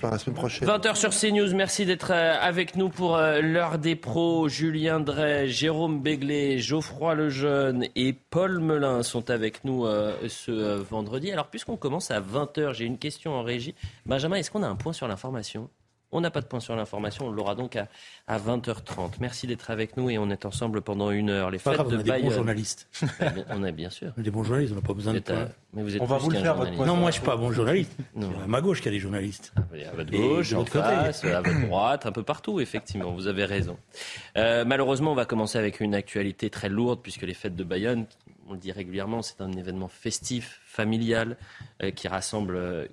par la semaine prochaine. 20h sur CNews, merci d'être euh, avec nous pour euh, l'heure des pros. Julien Drey, Jérôme Béglé, Geoffroy Lejeune et Paul Melun sont avec nous euh, ce vendredi. Alors puisqu'on commence à 20h, j'ai une question en régie. Benjamin, est-ce qu'on a un point sur l'information? On n'a pas de point sur l'information, on l'aura donc à, 20h30. Merci d'être avec nous et on est ensemble pendant une heure. Les fêtes grave, de on a des bons journalistes. on a bien sûr. Des bons journalistes, on n'a pas besoin de points. Mais vous êtes on va vous le faire, votre Non, moi je suis pas un bon journaliste. C'est à ma gauche qu'il y a des journalistes. Ah, à votre gauche, en face, à votre droite, un peu partout, effectivement. Vous avez raison. Euh, malheureusement, on va commencer avec une actualité très lourde puisque les fêtes de Bayonne, on le dit régulièrement, c'est un événement festif, familial, euh, qui rassemble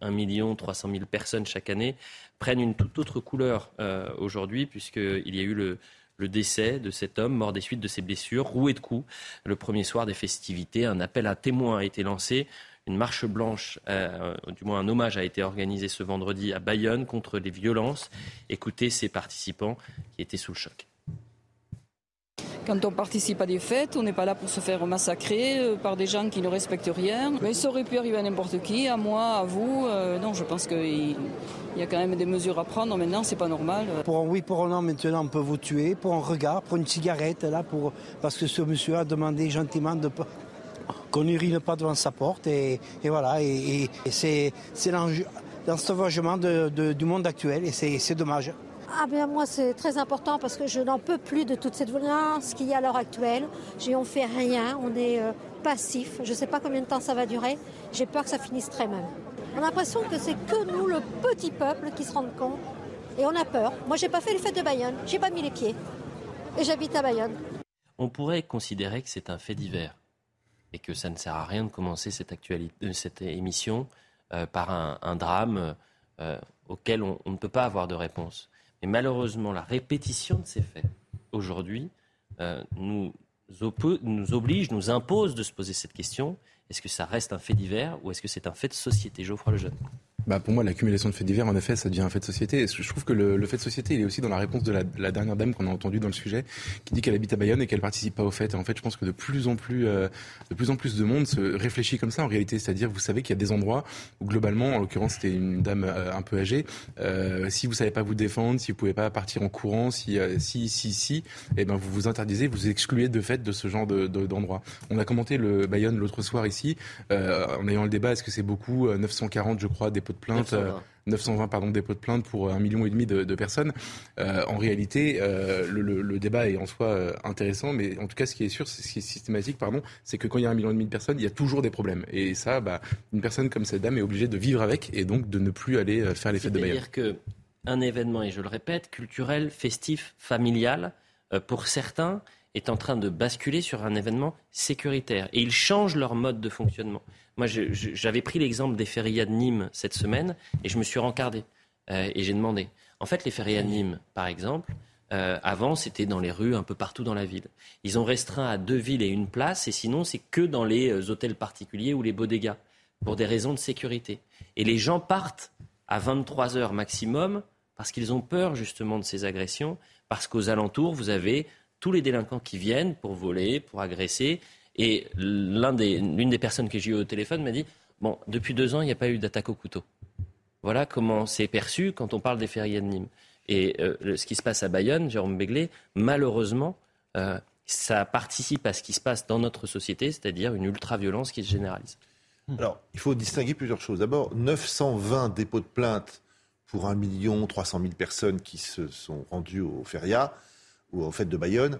1 euh, 300 000 personnes chaque année prennent une toute autre couleur euh, aujourd'hui, puisqu'il y a eu le, décès de cet homme mort des suites de ses blessures, roué de coups. Le premier soir des festivités, un appel à témoins a été lancé. Une marche blanche, euh, du moins un hommage a été organisé ce vendredi à Bayonne contre les violences. Écoutez ces participants qui étaient sous le choc. Quand on participe à des fêtes, on n'est pas là pour se faire massacrer euh, par des gens qui ne respectent rien. Mais ça aurait pu arriver à n'importe qui, à moi, à vous. Euh, non, je pense qu'il y a quand même des mesures à prendre. Maintenant, c'est pas normal. Pour un oui, pour un non, maintenant, on peut vous tuer. Pour un regard, pour une cigarette, là, pour... parce que ce monsieur a demandé gentiment de qu'on n'urine pas devant sa porte. Et, voilà, et, c'est l'ensauvagement du monde actuel, et c'est dommage. Ah bien moi c'est très important parce que je n'en peux plus de toute cette violence qu'il y a à l'heure actuelle. On fait rien, on est euh, passif. Je ne sais pas combien de temps ça va durer. J'ai peur que ça finisse très mal. On a l'impression que c'est que nous, le petit peuple, qui se rend compte. Et on a peur. Moi j'ai pas fait les fêtes de Bayonne, j'ai pas mis les pieds. Et j'habite à Bayonne. On pourrait considérer que c'est un fait divers et que ça ne sert à rien de commencer cette, euh, émission euh, par un, drame auquel on ne peut pas avoir de réponse. Et malheureusement, la répétition de ces faits aujourd'hui euh, nous, oblige, nous impose de se poser cette question. Est-ce que ça reste un fait divers ou est-ce que c'est un fait de société? Geoffroy Lejeune bah pour moi, l'accumulation de faits divers, en effet, ça devient un fait de société. Et je trouve que le, fait de société, il est aussi dans la réponse de la, dernière dame qu'on a entendue dans le sujet, qui dit qu'elle habite à Bayonne et qu'elle participe pas aux fêtes. Et en fait, je pense que de plus en plus, euh, de plus en plus de monde se réfléchit comme ça en réalité. C'est-à-dire, vous savez qu'il y a des endroits où globalement, en l'occurrence, c'était une dame euh, un peu âgée. Euh, si vous savez pas vous défendre, si vous pouvez pas partir en courant, si si si si, eh ben vous vous interdisez, vous excluez de fait de ce genre de, d'endroit. On a commenté le Bayonne l'autre soir ici, en ayant le débat. Est-ce que c'est beaucoup 940, je crois, dépôts de plainte. 920 pardon, dépôts de plainte pour un million et demi de, personnes. Euh, en réalité, euh, le, débat est en soi euh, intéressant, mais en tout cas, ce qui est sûr, ce qui est systématique, pardon, c'est que quand il y a un million et demi de personnes, il y a toujours des problèmes. Et ça, bah, une personne comme cette dame est obligée de vivre avec et donc de ne plus aller faire les fêtes de Bayonne. C'est-à-dire qu'un événement, et je le répète, culturel, festif, familial, pour certains, est en train de basculer sur un événement sécuritaire. Et ils changent leur mode de fonctionnement. Moi, j'avais pris l'exemple des férias de Nîmes cette semaine et je me suis rencardé. Euh, et j'ai demandé. En fait, les férias de Nîmes, par exemple, euh, avant, c'était dans les rues, un peu partout dans la ville. Ils ont restreint à deux villes et une place, et sinon, c'est que dans les euh, hôtels particuliers ou les bodegas, pour des raisons de sécurité. Et les gens partent à 23 heures maximum parce qu'ils ont peur justement de ces agressions, parce qu'aux alentours, vous avez tous les délinquants qui viennent pour voler, pour agresser, et l'une des, personnes que j'ai eues au téléphone m'a dit Bon, depuis deux ans, il n'y a pas eu d'attaque au couteau. Voilà comment c'est perçu quand on parle des fériés de Nîmes. Et euh, ce qui se passe à Bayonne, Jérôme Béglé, malheureusement, euh, ça participe à ce qui se passe dans notre société, c'est-à-dire une ultra-violence qui se généralise. Alors, il faut distinguer plusieurs choses. D'abord, 920 dépôts de plainte pour 1 300 000 personnes qui se sont rendues au feria ou aux fêtes de Bayonne,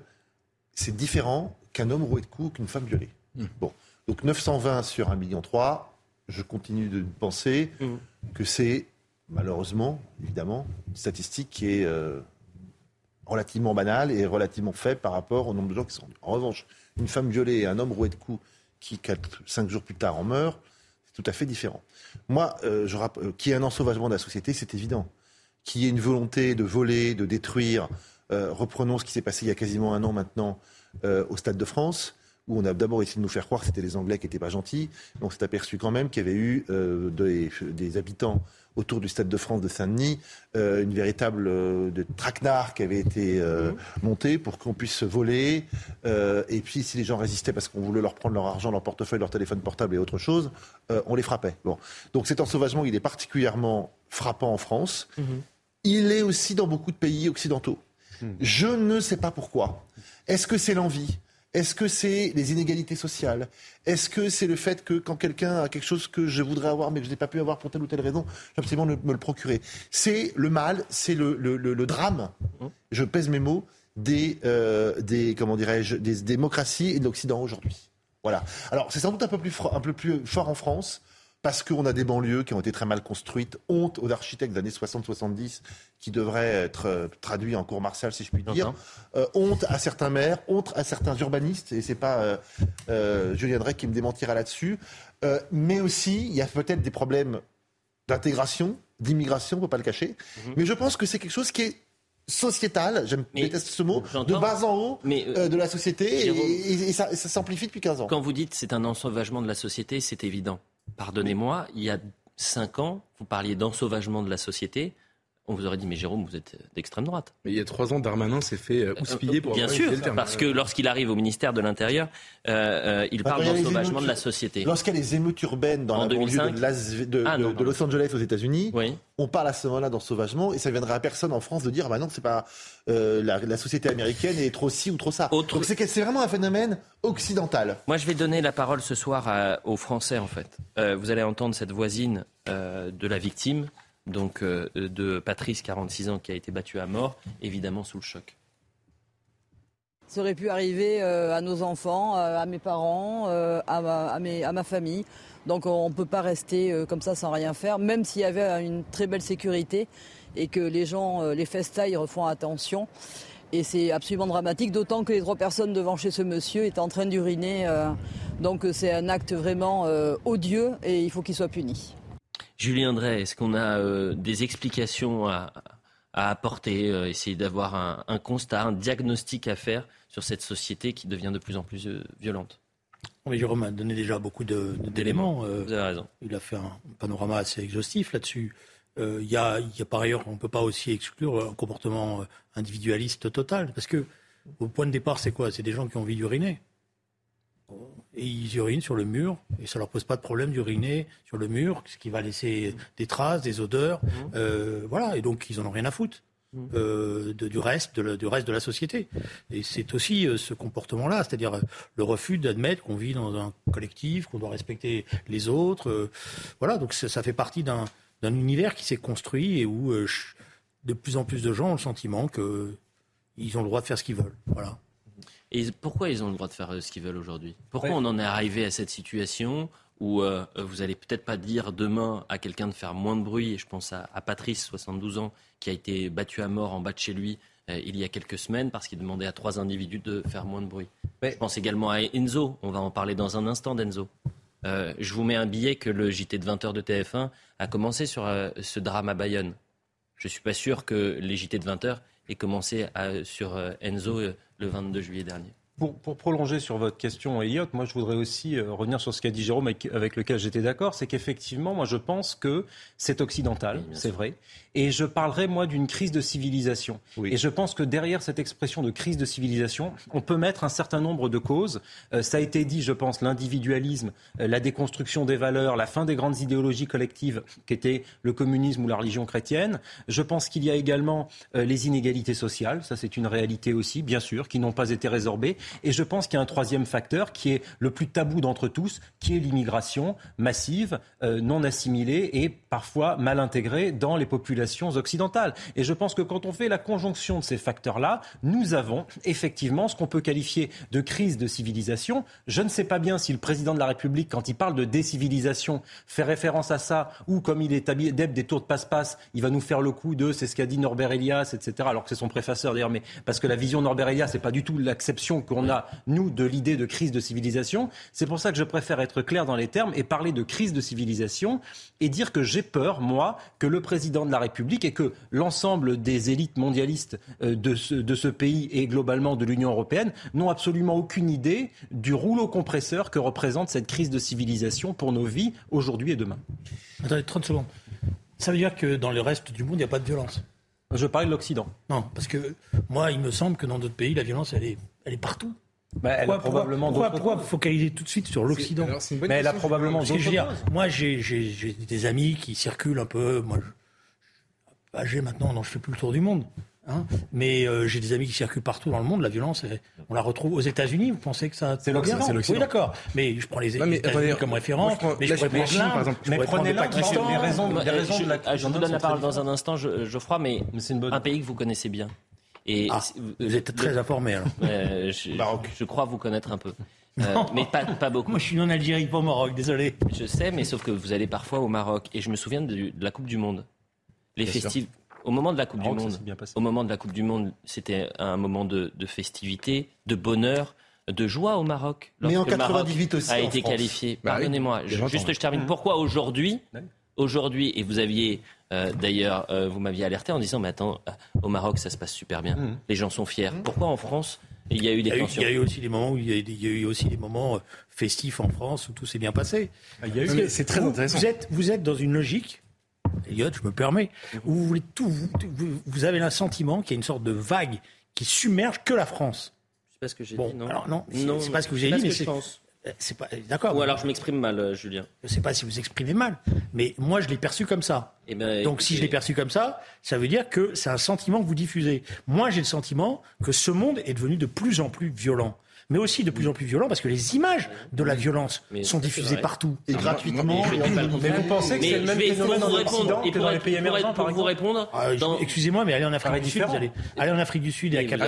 c'est différent qu'un homme roué de coups, qu'une femme violée. Mmh. Bon, donc 920 sur 1,3 million, je continue de penser mmh. que c'est malheureusement, évidemment, une statistique qui est euh, relativement banale et relativement faible par rapport au nombre de gens qui sont En revanche, une femme violée et un homme roué de coups qui, 4, 5 jours plus tard, en meurt, c'est tout à fait différent. Moi, euh, je euh, qu'il y ait un ensauvagement de la société, c'est évident. Qu'il y ait une volonté de voler, de détruire. reprenons ce qui s'est passé il y a quasiment un an maintenant euh, au Stade de France où on a d'abord essayé de nous faire croire que c'était les Anglais qui n'étaient pas gentils. on s'est aperçu quand même qu'il y avait eu euh, des, habitants autour du Stade de France de Saint-Denis, euh, une véritable de traquenard qui avait été mmh. montée pour qu'on puisse se voler. et puis, si les gens résistaient parce qu'on voulait leur prendre leur argent, leur portefeuille, leur téléphone portable et autre chose, on les frappait. Bon. Donc cet ensauvagement, il est particulièrement frappant en France. Mhm. Il est aussi dans beaucoup de pays occidentaux. Mhm. Je ne sais pas pourquoi. Est-ce que c'est l'envie? Est-ce que c'est les inégalités sociales? Est-ce que c'est le fait que quand quelqu'un a quelque chose que je voudrais avoir mais que je n'ai pas pu avoir pour telle ou telle raison, je absolument me le procurer? C'est le mal, c'est le, drame, je pèse mes mots, des, euh, des comment dirais-je, des démocraties et de l'Occident aujourd'hui. Voilà. Alors c'est sans doute un peu plus, un peu plus fort en France parce qu'on a des banlieues qui ont été très mal construites. Honte aux architectes des années 60-70 qui devraient être euh, traduits en cours martial, si je puis dire. Euh, honte à certains maires, honte à certains urbanistes, et c'est pas euh, Julien Drey qui me démentira là-dessus. mais aussi, il y a peut-être des problèmes d'intégration, d'immigration, on ne peut pas le cacher. Mhm. Mais je pense que c'est quelque chose qui est sociétal, j'aime déteste ce mot, de bas en haut de la société, et, ça, ça s'amplifie depuis 15 ans. Quand vous dites c'est un ensauvagement de la société, c'est évident pardonnez-moi, il y a cinq ans, vous parliez d'ensauvagement de la société on vous aurait dit, mais Jérôme, vous êtes d'extrême droite. Mais il y a trois ans, Darmanin s'est fait euh, houspiller pour Bien sûr, parce que lorsqu'il arrive au ministère de l'Intérieur, euh, euh, il parle d'ensauvagement de la société. Lorsqu'il y a les émeutes urbaines dans la banlieue de, ah, Los Angeles aux États-Unis, on parle à ce moment-là d'ensauvagement et ça viendrait à personne en France de dire, bah non, c'est pas la, société américaine est trop ci ou trop ça. Donc c'est vraiment un phénomène occidental. Moi, je vais donner la parole ce soir aux Français, en fait. vous allez entendre cette voisine de la victime donc euh, de Patrice, 46 ans, qui a été battu à mort, évidemment sous le choc. Ça aurait pu arriver euh, à nos enfants, euh, à mes parents, à ma, famille. Donc on ne peut pas rester comme ça sans rien faire, même s'il y avait une très belle sécurité et que les gens, les festailles refont attention. Et c'est absolument dramatique, d'autant que les trois personnes devant chez ce monsieur étaient en train d'uriner. donc c'est un acte vraiment odieux et il faut qu'il soit puni. Julien Drey, est-ce qu'on a euh, des explications à, apporter, euh, essayer d'avoir un, constat, un diagnostic à faire sur cette société qui devient de plus en plus euh, violente? Oui, Jérôme a donné déjà beaucoup d'éléments. Vous avez raison. Il a fait un panorama assez exhaustif là-dessus. Il y, a, par ailleurs, on ne peut pas aussi exclure un comportement individualiste total. Parce que, au point de départ, c'est quoi? C'est des gens qui ont envie d'uriner et ils urinent sur le mur et ça leur pose pas de problème d'uriner sur le mur, ce qui va laisser des traces, des odeurs, mmh. euh, voilà. Et donc ils en ont rien à foutre. Mmh. Euh, du reste de, du reste de la société et c'est aussi euh, ce comportement là c'est-à-dire le refus d'admettre qu'on vit dans un collectif qu'on doit respecter les autres voilà donc ça, fait partie d'un univers qui s'est construit et où de plus en plus de gens ont le sentiment qu'ils ont le droit de faire ce qu'ils veulent voilà et pourquoi ils ont le droit de faire euh, ce qu'ils veulent aujourd'hui? Pourquoi on en est arrivé à cette situation où euh, vous allez peut-être pas dire demain à quelqu'un de faire moins de bruit, je pense à, Patrice, 72 ans, qui a été battu à mort en bas de chez lui euh, il y a quelques semaines parce qu'il demandait à trois individus de faire moins de bruit. Je pense également à Enzo, on va en parler dans un instant d'Enzo. je vous mets un billet que le JT de 20h de TF1 a commencé sur ce drame à Bayonne. Je ne suis pas sûr que les JT de 20h aient commencé sur Enzo le 22 juillet dernier. Pour, prolonger sur votre question, Elliot, moi je voudrais aussi euh, revenir sur ce qu'a dit Jérôme avec, lequel j'étais d'accord, c'est qu'effectivement, moi je pense que c'est occidental, c'est vrai, et je parlerai moi d'une crise de civilisation. Et je pense que derrière cette expression de crise de civilisation, on peut mettre un certain nombre de causes. Euh, ça a été dit, je pense, l'individualisme, euh, la déconstruction des valeurs, la fin des grandes idéologies collectives qu'étaient le communisme ou la religion chrétienne. Je pense qu'il y a également les inégalités sociales, ça c'est une réalité aussi, bien sûr, qui n'ont pas été résorbées. Et je pense qu'il y a un troisième facteur qui est le plus tabou d'entre tous, qui est l'immigration massive, euh, non assimilée et parfois mal intégrée dans les populations occidentales. Et je pense que quand on fait la conjonction de ces facteurs-là, nous avons effectivement ce qu'on peut qualifier de crise de civilisation. Je ne sais pas bien si le président de la République, quand il parle de décivilisation, fait référence à ça, ou comme il est adepte des tours de passe-passe, il va nous faire le coup de, c'est ce qu'a dit Norbert Elias, etc., alors que c'est son préfaceur d'ailleurs, mais parce que la vision Norbert Elias, c'est pas du tout l'acception que on a, nous, de l'idée de crise de civilisation. C'est pour ça que je préfère être clair dans les termes et parler de crise de civilisation et dire que j'ai peur, moi, que le président de la République et que l'ensemble des élites mondialistes euh, de ce, de ce pays et globalement de l'Union européenne n'ont absolument aucune idée du rouleau compresseur que représente cette crise de civilisation pour nos vies aujourd'hui et demain. Attendez, 30 secondes. Ça veut dire que dans le reste du monde, il n'y a pas de violence? Je parle de l'Occident. Non, parce que moi, il me semble que dans d'autres pays, la violence, elle est elle est partout. Bah, elle pourquoi, a probablement pourquoi, pourquoi, focaliser tout de suite sur l'Occident Mais elle a probablement d'autres Moi, j'ai des amis qui circulent un peu. Moi, j'ai maintenant, non, je fais plus le tour du monde. Hein. mais euh, j'ai des amis qui circulent partout dans le monde. La violence, on la retrouve aux États-Unis. Vous pensez que ça C'est l'Occident. Oui, d'accord. Mais je prends les États-Unis comme référence. mais je pourrais prendre Chine, par exemple. Mais prenez les raisons, les raisons de la. Je vous donne la parole dans un instant, Geoffroy, mais c'est un pays que vous connaissez bien. Et ah, vous êtes très informé alors. je, je, crois vous connaître un peu. Euh, mais pas, pas, beaucoup. Moi, je suis non Algérie, pas au Maroc, désolé. Je sais, mais sauf que vous allez parfois au Maroc. Et je me souviens de, la Coupe du Monde. Les festivals. Au moment de la Coupe du Monde, au moment de la Coupe du Monde, c'était un moment de, de, festivité, de bonheur, de joie au Maroc. Mais en 98 aussi. A été qualifié. Bah Pardonnez-moi. juste, je termine. Pourquoi aujourd'hui, aujourd'hui, et vous aviez euh, d'ailleurs, euh, vous m'aviez alerté en disant, mais attends, au Maroc, ça se passe super bien. Mmh. Les gens sont fiers. Mmh. Pourquoi en France il y a eu des tensions. Il y a eu aussi des moments où il y a, eu aussi des moments euh, festifs en France où tout s'est bien passé. Ah, c'est très intéressant. Vous êtes, vous êtes dans une logique, Elliot, je me permets, où vous voulez tout, vous, vous avez un sentiment qu'il y a une sorte de vague qui submerge que la France. C'est pas ce que j'ai dit, non. Alors non, c'est pas ce que vous avez dit, mais c'est. C'est pas d'accord. Ou alors je m'exprime mal, euh, Julien. Je ne sais pas si vous exprimez mal, mais moi je l'ai perçu comme ça. Eh ben, Donc si je l'ai perçu comme ça, ça veut dire que c'est un sentiment que vous diffusez. Moi j'ai le sentiment que ce monde est devenu de plus en plus violent mais aussi de plus en plus violent parce que les images de la violence sont diffusées partout et gratuitement. Mais, vous pensez que c'est le même phénomène dans l'Occident que dans les pays émergents, par exemple vous répondre ah, Excusez-moi, mais allez en Afrique du Sud, vous allez en Afrique du Sud et à Cap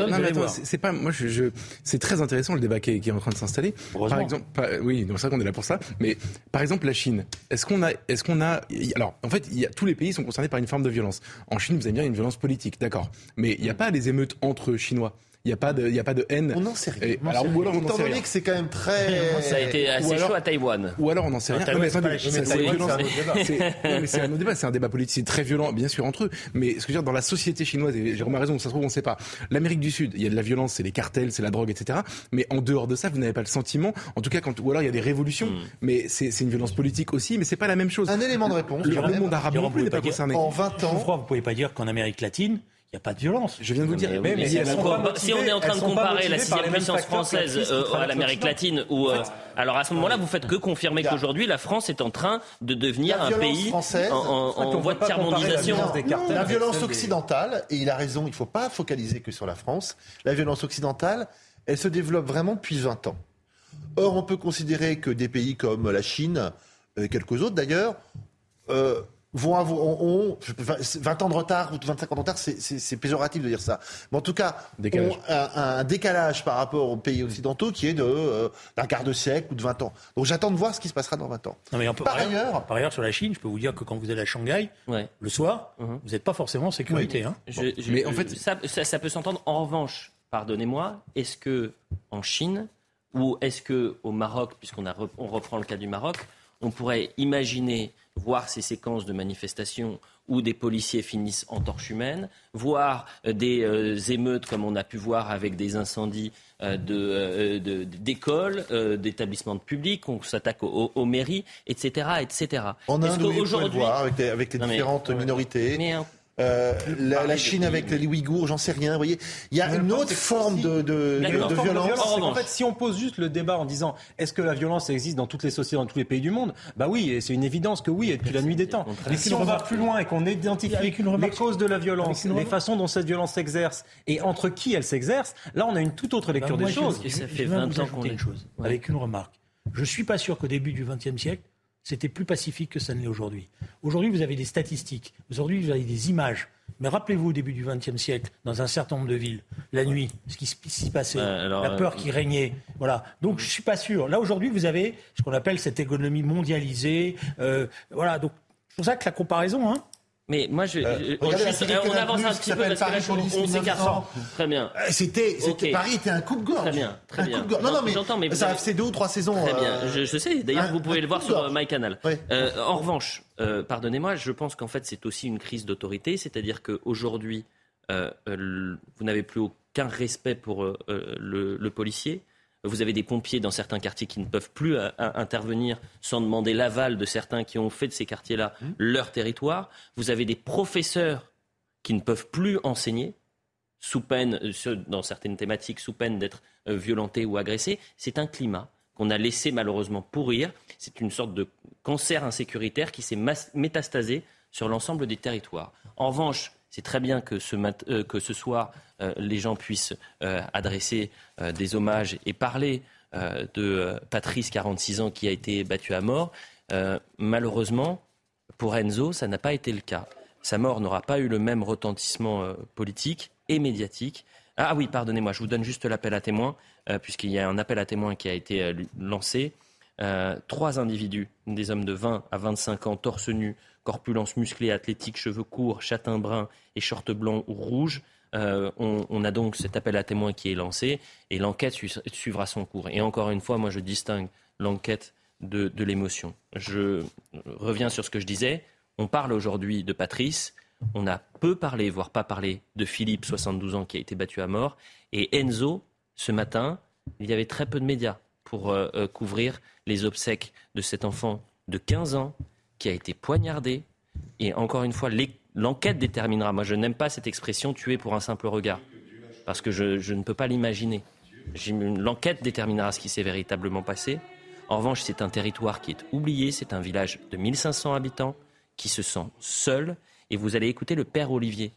C'est pas moi, je, c'est très intéressant le débat qui est, en train de s'installer. Par exemple, oui, c'est vrai qu'on est là pour ça. Mais par exemple, la Chine, est-ce qu'on a, est-ce qu'on a, alors en fait, il y a, tous les pays sont concernés par une forme de violence. En Chine, vous avez bien une violence politique, d'accord, mais il n'y a pas les émeutes entre Chinois. Il n'y a, pas de, y a pas de haine. On n'en sait rien. alors, ou alors, on Étant donné que c'est quand même très. Ça a été assez chaud à Taïwan. Ou alors on n'en sait rien. Non, mais attendez, c'est un débat. C'est un débat politique. C'est très violent, bien sûr, entre eux. Mais ce que je veux dire, dans la société chinoise, et Jérôme a raison, ça se trouve, on ne sait pas. L'Amérique du Sud, il y a de la violence, c'est les cartels, c'est la drogue, etc. Mais en dehors de ça, vous n'avez pas le sentiment. En tout cas, quand, ou alors il y a des révolutions. Hmm. Mais c'est une violence politique aussi, mais c'est pas la même chose. Un élément de réponse. Le, monde arabe non plus n'est pas concerné. En 20 ans. Vous pouvez pas dire qu'en Amérique latine, il n'y a pas de violence. Je viens de vous dire. Mais, mais, si, on est en train de comparer la sixième puissance française euh, à l'Amérique latine, ou euh, alors à ce moment-là, vous faites que confirmer qu'aujourd'hui la France est en train de devenir un pays en, en, voie de tiers-mondisation. La violence occidentale, et il a raison, il ne faut pas focaliser que sur la France. La violence occidentale, elle se développe vraiment depuis 20 ans. Or, on peut considérer que des pays comme la Chine, et euh, quelques autres d'ailleurs, vont avoir, ont, 20 ans de retard ou 25 ans de retard, c'est péjoratif de dire ça. Mais en tout cas, décalage. ont un, décalage par rapport aux pays occidentaux qui est de euh, d'un quart de siècle ou de 20 ans. Donc j'attends de voir ce qui se passera dans 20 ans. Non, mais par, ailleurs, par ailleurs, sur la Chine, je peux vous dire que quand vous êtes à Shanghai, le soir, uh-huh. vous n'êtes pas forcément en sécurité. Hein. mais en fait, ça, ça, peut s'entendre. En revanche, pardonnez-moi, est-ce que en Chine ou est-ce que au Maroc, puisqu'on on reprend le cas du Maroc, on pourrait imaginer voir ces séquences de manifestations où des policiers finissent en torche humaine, voir euh, des euh, émeutes comme on a pu voir avec des incendies euh, d'écoles, d'établissements de publics, on s'attaque aux, mairies, etc., etc. On a un aujourd'hui avec, avec les différentes minorités. Euh, la, Chine avec les Ouïghours, j'en sais rien. Vous voyez, il y a une autre forme de, de, de, violence. En fait, si on pose juste le débat en disant est-ce que la violence existe dans toutes les sociétés, dans tous les pays du monde, bah oui, et c'est une évidence que oui, et depuis la nuit des temps. Mais si on va plus loin et qu'on identifie les causes de la violence, les façons dont cette violence s'exerce et entre qui elle s'exerce, là, on a une toute autre lecture bah, des choses. ça fait 20 ans qu'on une chose, avec une remarque. Je suis pas sûr qu'au début du XXe siècle, c'était plus pacifique que ça ne l'est aujourd'hui. Aujourd'hui, vous avez des statistiques, aujourd'hui, vous avez des images. Mais rappelez-vous, au début du XXe siècle, dans un certain nombre de villes, la nuit, ce qui s'y passait, la peur qui régnait. Voilà. Donc, je ne suis pas sûr. Là, aujourd'hui, vous avez ce qu'on appelle cette économie mondialisée. Euh, voilà. Donc, c'est pour ça que la comparaison, hein, mais moi, je, euh, on, avance un petit peu parce que là, on, s'écarte. Très bien. Euh, c'était, Paris était un coup de gorge. Très bien, très bien. Non, non, mais, ça fait deux ou trois saisons. Très bien, euh, je, sais. D'ailleurs, vous pouvez le voir sur MyCanal. en revanche, pardonnez-moi, je pense qu'en fait, c'est aussi une crise d'autorité, c'est-à-dire qu'aujourd'hui, vous n'avez plus aucun respect pour le, le policier. Vous avez des pompiers dans certains quartiers qui ne peuvent plus euh, intervenir sans demander l'aval de certains qui ont fait de ces quartiers-là mmh. leur territoire. Vous avez des professeurs qui ne peuvent plus enseigner sous peine, euh, dans certaines thématiques, sous peine d'être euh, violentés ou agressés. C'est un climat qu'on a laissé malheureusement pourrir. C'est une sorte de cancer insécuritaire qui s'est métastasé sur l'ensemble des territoires. En revanche, C'est très bien que ce, ce soir, les gens puissent adresser des hommages et parler de Patrice, 46 ans, qui a été battu à mort. malheureusement, pour Enzo, ça n'a pas été le cas. Sa mort n'aura pas eu le même retentissement politique et médiatique. Ah oui, pardonnez-moi, je vous donne juste l'appel à témoins, puisqu'il y a un appel à témoins qui a été lancé. Euh, trois individus, des hommes de 20 à 25 ans, torse nu, corpulence musclée, athlétique, cheveux courts, châtain brun et short blanc ou rouge. Euh, on, a donc cet appel à témoins qui est lancé et l'enquête suivra son cours. Et encore une fois, moi je distingue l'enquête de, l'émotion. Je reviens sur ce que je disais. On parle aujourd'hui de Patrice. On a peu parlé, voire pas parlé, de Philippe, 72 ans, qui a été battu à mort. Et Enzo, ce matin, il y avait très peu de médias pour euh, euh, couvrir les obsèques de cet enfant de 15 ans qui a été poignardé. Et encore une fois, l'enquête déterminera. Moi, je n'aime pas cette expression tuer pour un simple regard, parce que je, ne peux pas l'imaginer. L'enquête déterminera ce qui s'est véritablement passé. En revanche, c'est un territoire qui est oublié, c'est un village de 1500 habitants qui se sent seul. Et vous allez écouter le père Olivier.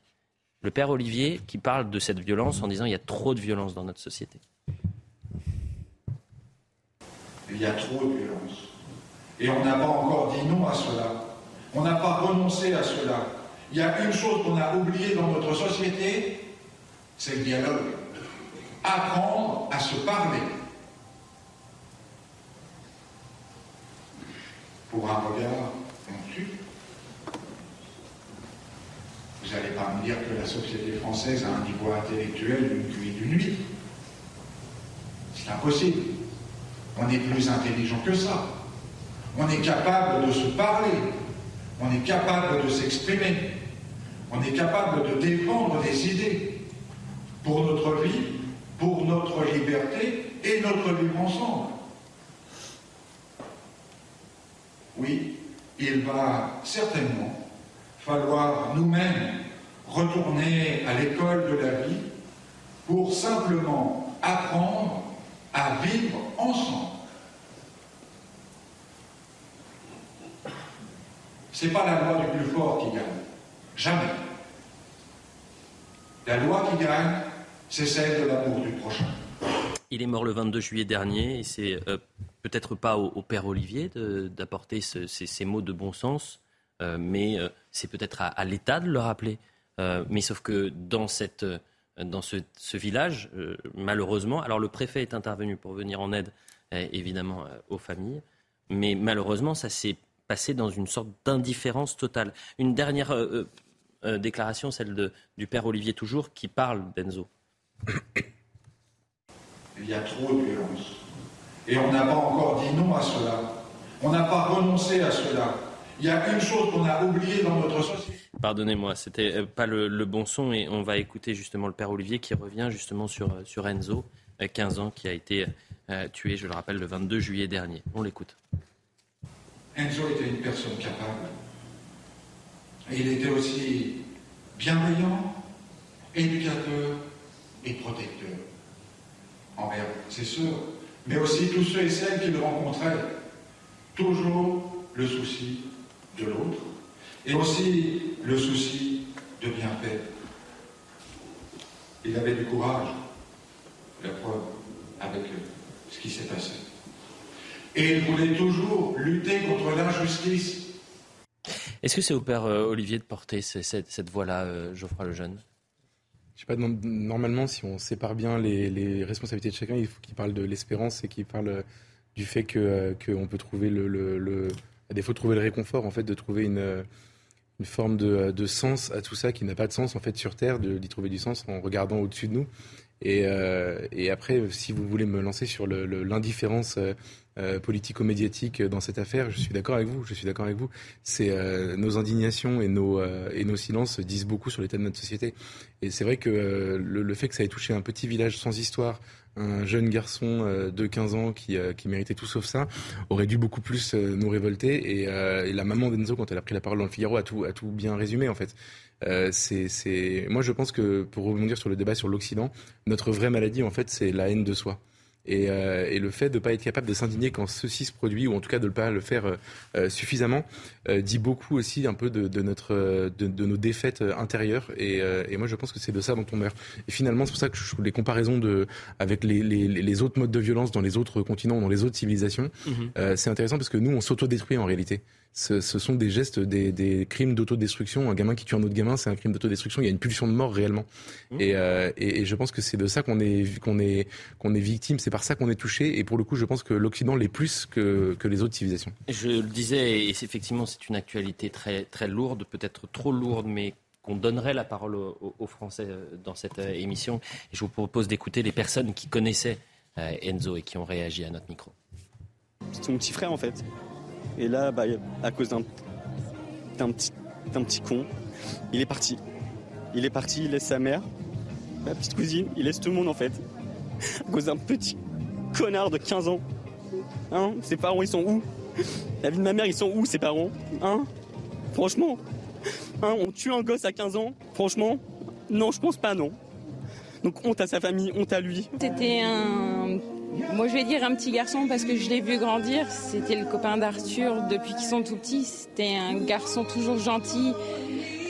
Le père Olivier qui parle de cette violence en disant il y a trop de violence dans notre société il y a trop de violence. Et on n'a pas encore dit non à cela. On n'a pas renoncé à cela. Il y a une chose qu'on a oubliée dans notre société, c'est le dialogue. Apprendre à se parler. Pour un regard, on tue. Vous n'allez pas me dire que la société française a un niveau intellectuel d'une cuite d'une nuit. C'est impossible. On est plus intelligent que ça. On est capable de se parler. On est capable de s'exprimer. On est capable de défendre des idées pour notre vie, pour notre liberté et notre vivre ensemble. Oui, il va certainement falloir nous-mêmes retourner à l'école de la vie pour simplement apprendre à vivre ensemble. Ce n'est pas la loi du plus fort qui gagne. Jamais. La loi qui gagne, c'est celle de l'amour du prochain. Il est mort le 22 juillet dernier et c'est euh, peut-être pas au, père Olivier d'apporter ces, mots de bon sens, euh, mais euh, c'est peut-être à, l'État de le rappeler. mais sauf que dans cette dans ce, village, euh, malheureusement. Alors le préfet est intervenu pour venir en aide, euh, évidemment, euh, aux familles, mais malheureusement, ça s'est passé dans une sorte d'indifférence totale. Une dernière déclaration, celle de, du père Olivier Toujours, qui parle d'Enzo. Il y a trop de violence. Et on n'a pas encore dit non à cela. On n'a pas renoncé à cela. Il y a une chose qu'on a oubliée dans notre société. Pardonnez-moi, c'était euh, pas le, bon son et on va écouter justement le père Olivier qui revient justement sur, euh, sur Enzo, 15 euh, ans, qui a été tué, je le rappelle, le 22 juillet dernier. On l'écoute. Enzo était une personne capable. Et il était aussi bienveillant, éducateur et protecteur envers ses sœurs, mais aussi tous ceux et celles qu'il rencontrait. Toujours le souci de l'autre et aussi le souci de bien faire. Il avait du courage, la preuve avec ce qui s'est passé. Et il voulait toujours lutter contre l'injustice. Est-ce que c'est au père euh, Olivier de porter cette, voix-là, euh, Geoffroy Lejeune? Je sais pas, normalement, si on sépare bien les, responsabilités de chacun, il faut qu'il parle de l'espérance et qu'il parle euh, du fait qu'on peut trouver le, à défaut de trouver le réconfort, en fait, de trouver une, une forme de, de, sens à tout ça qui n'a pas de sens en fait sur Terre, d'y trouver du sens en regardant au-dessus de nous. Et, euh, et, après, si vous voulez me lancer sur l'indifférence euh, euh, politico-médiatique dans cette affaire, je suis d'accord avec vous. Je suis d'accord avec vous. C'est euh, nos indignations et nos et nos silences disent beaucoup sur l'état de notre société. Et c'est vrai que le, fait que ça ait touché un petit village sans histoire, un jeune garçon euh, de 15 ans qui, euh, qui, méritait tout sauf ça, aurait dû beaucoup plus euh, nous révolter. Et, et la maman d'Enzo, quand elle a pris la parole dans le Figaro, a tout, a tout bien résumé en fait. c'est, Moi, je pense que pour rebondir sur le débat sur l'Occident, notre vraie maladie, en fait, c'est la haine de soi. Et, euh, et, le fait de ne pas être capable de s'indigner quand ceci se produit, ou en tout cas de ne pas le faire euh, euh suffisamment, dit beaucoup aussi un peu de, de notre, de, de, nos défaites intérieures. Et, et, moi, je pense que c'est de ça dont on meurt. Et finalement, c'est pour ça que je les comparaisons de, avec les, les, les, autres modes de violence dans les autres continents, dans les autres civilisations, mmh. c'est intéressant parce que nous, on s'autodétruit en réalité ce, ce, sont des gestes, des, des crimes d'autodestruction. Un gamin qui tue un autre gamin, c'est un crime d'autodestruction. Il y a une pulsion de mort réellement. Mmh. Et, euh, et, et, je pense que c'est de ça qu'on est, qu'on est, qu'on est victime. C'est par ça qu'on est touché. Et pour le coup, je pense que l'Occident l'est plus que, que les autres civilisations. Je le disais, et effectivement, c'est une actualité très, très lourde, peut-être trop lourde, mais qu'on donnerait la parole aux, Français euh, dans cette euh, émission. Et je vous propose d'écouter les personnes qui connaissaient Enzo et qui ont réagi à notre micro. C'est mon petit frère en fait. Et là, bah, à cause d'un petit, petit con, il est parti. Il est parti, il laisse sa mère, ma petite cousine, il laisse tout le monde en fait. À cause d'un petit connard de 15 ans. Hein Ses parents, ils sont où? La vie de ma mère, ils sont où, ses parents Hein Franchement hein On tue un gosse à 15 ans Franchement Non, je pense pas, non. Donc honte à sa famille, honte à lui. C'était un moi, je vais dire un petit garçon parce que je l'ai vu grandir. C'était le copain d'Arthur depuis qu'ils sont tout petits. C'était un garçon toujours gentil.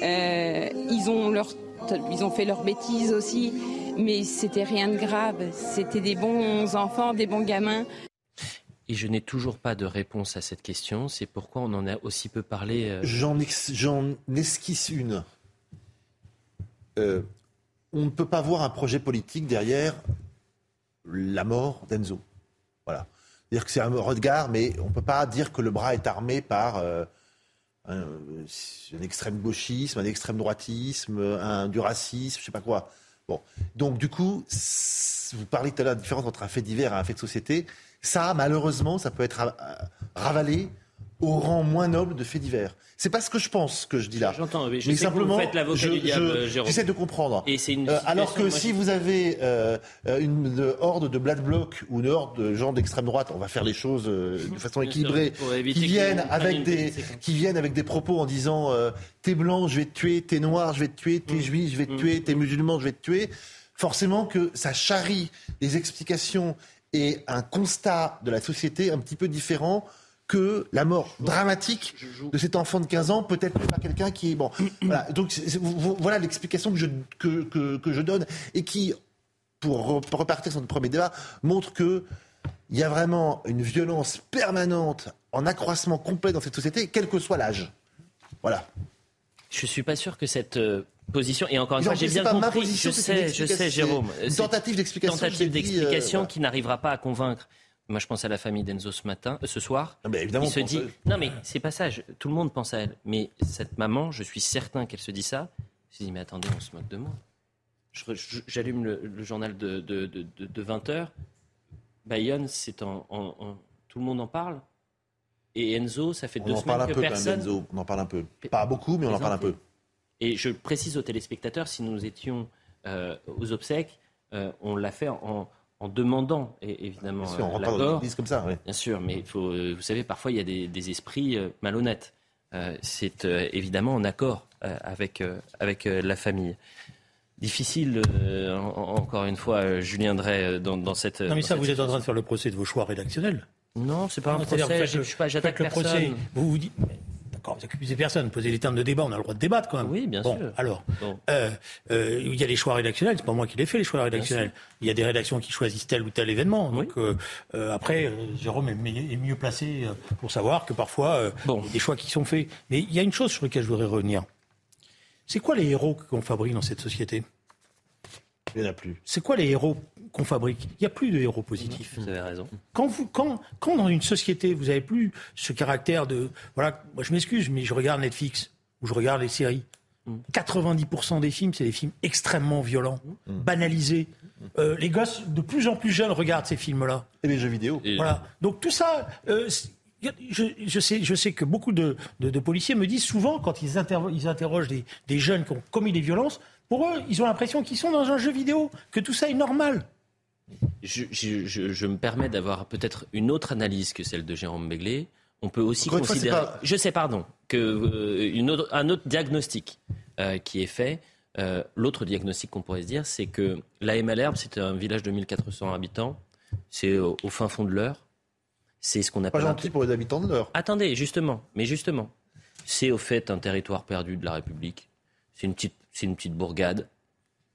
Euh, ils, ont leur, ils ont fait leurs bêtises aussi, mais c'était rien de grave. C'était des bons enfants, des bons gamins. Et je n'ai toujours pas de réponse à cette question. C'est pourquoi on en a aussi peu parlé. Euh... J'en esquisse une. Euh, on ne peut pas voir un projet politique derrière la mort d'Enzo. Voilà. C'est un regard, mais on ne peut pas dire que le bras est armé par euh, un, extrême gauchisme, un extrême droitisme, un, du racisme, je ne sais pas quoi. Bon. Donc, du coup, vous parlez tout à l'heure de la différence entre un fait divers et un fait de société. Ça, malheureusement, ça peut être ravalé au rang moins noble de faits divers. C'est pas ce que je pense que je dis là. J'entends, mais, je simplement, que vous faites l'avocat du diable, J'essaie de comprendre. Et c'est une euh, alors que si vous avez euh, une, horde de Black Bloc ou une horde de gens d'extrême droite, on va faire les choses euh, de façon équilibrée, qui viennent avec des, qui viennent avec des propos en disant euh, t'es blanc, je vais te tuer, t'es noir, je vais te tuer, t'es mm. juif, je vais te mm. tuer, t'es musulman, je vais te tuer. Forcément que ça charrie des explications et un constat de la société un petit peu différent que la mort dramatique de cet enfant de 15 ans peut être par quelqu'un qui est bon. Voilà. Donc voilà l'explication que je, que, que, je donne et qui, pour repartir sur notre premier débat, montre que il y a vraiment une violence permanente en accroissement complet dans cette société, quel que soit l'âge. Voilà. Je suis pas sûr que cette euh, position, et encore une fois, j'ai bien compris, je sais, je sais, Jérôme. Tentative d'explication. Tentative euh, d'explication qui n'arrivera pas à convaincre. Moi, je pense à la famille d'Enzo ce matin, euh, ce soir. Non, mais évidemment, il se dit, non mais c'est pas ça. tout le monde pense à elle. Mais cette maman, je suis certain qu'elle se dit ça. Je se dit, mais attendez, on se moque de moi. J'allume le, journal de, de, de, 20 h Bayonne, c'est en, tout le monde en parle. Et Enzo, ça fait deux semaines parle un que peu, personne. Enzo, on en parle un peu. Pas beaucoup, mais on en parle un peu. Et je précise aux téléspectateurs, si nous étions euh, aux obsèques, euh, on l'a fait en, en demandant évidemment Bien sûr, on l'accord. comme ça, oui. Bien sûr, mais faut, euh, vous savez, parfois il y a des, esprits euh, malhonnêtes. Euh, c'est évidemment en accord avec, avec la famille. Difficile, encore une fois, Julien Drey, dans, dans cette. Non, mais ça, vous êtes en train de faire le procès de vos choix rédactionnels. Non, c'est pas un procès. Je, je, pas, j'attaque le procès. Vous vous dites, D'accord, vous accusez personne. Posez les termes de débat, on a le droit de débattre quand même. Oui, bien bon, sûr. Alors, euh, euh, il y a les choix rédactionnels. C'est pas moi qui les fais les choix rédactionnels. Il y a des rédactions qui choisissent tel ou tel événement. Donc euh, euh, après, euh, Jérôme est, est, mieux placé pour savoir que parfois bon. il y a des choix qui sont faits. Mais il y a une chose sur laquelle je voudrais revenir. C'est quoi les héros qu'on fabrique dans cette société? Il n'y en a plus. C'est quoi les héros qu'on fabrique. Il n'y a plus de héros positifs. Vous avez raison. Quand, vous, quand, quand dans une société, vous n'avez plus ce caractère de... Voilà, moi je m'excuse, mais je regarde Netflix ou je regarde les séries. 90% des films, c'est des films extrêmement violents, mm. banalisés. Euh, les gosses de plus en plus jeunes regardent ces films-là. Et les jeux vidéo. Voilà. Donc tout ça, euh, je, je, sais, je sais que beaucoup de, de, de policiers me disent souvent, quand ils, ils interrogent des, des, jeunes qui ont commis des violences, pour eux, ils ont l'impression qu'ils sont dans un jeu vidéo, que tout ça est normal. Je, me permets d'avoir peut-être une autre analyse que celle de Jérôme Begley. On peut aussi considérer, je sais, pardon, que euh, une autre, un autre diagnostic euh, qui est fait. Euh, l'autre diagnostic qu'on pourrait se dire, c'est que la Malherbe, c'est un village de 1400 habitants c'est au, au fin fond de l'heure. C'est ce qu'on Pas appelle. un- gentil pour les habitants de l'heure. Attendez, justement, mais justement, c'est au fait un territoire perdu de la République. C'est une petite, c'est une petite bourgade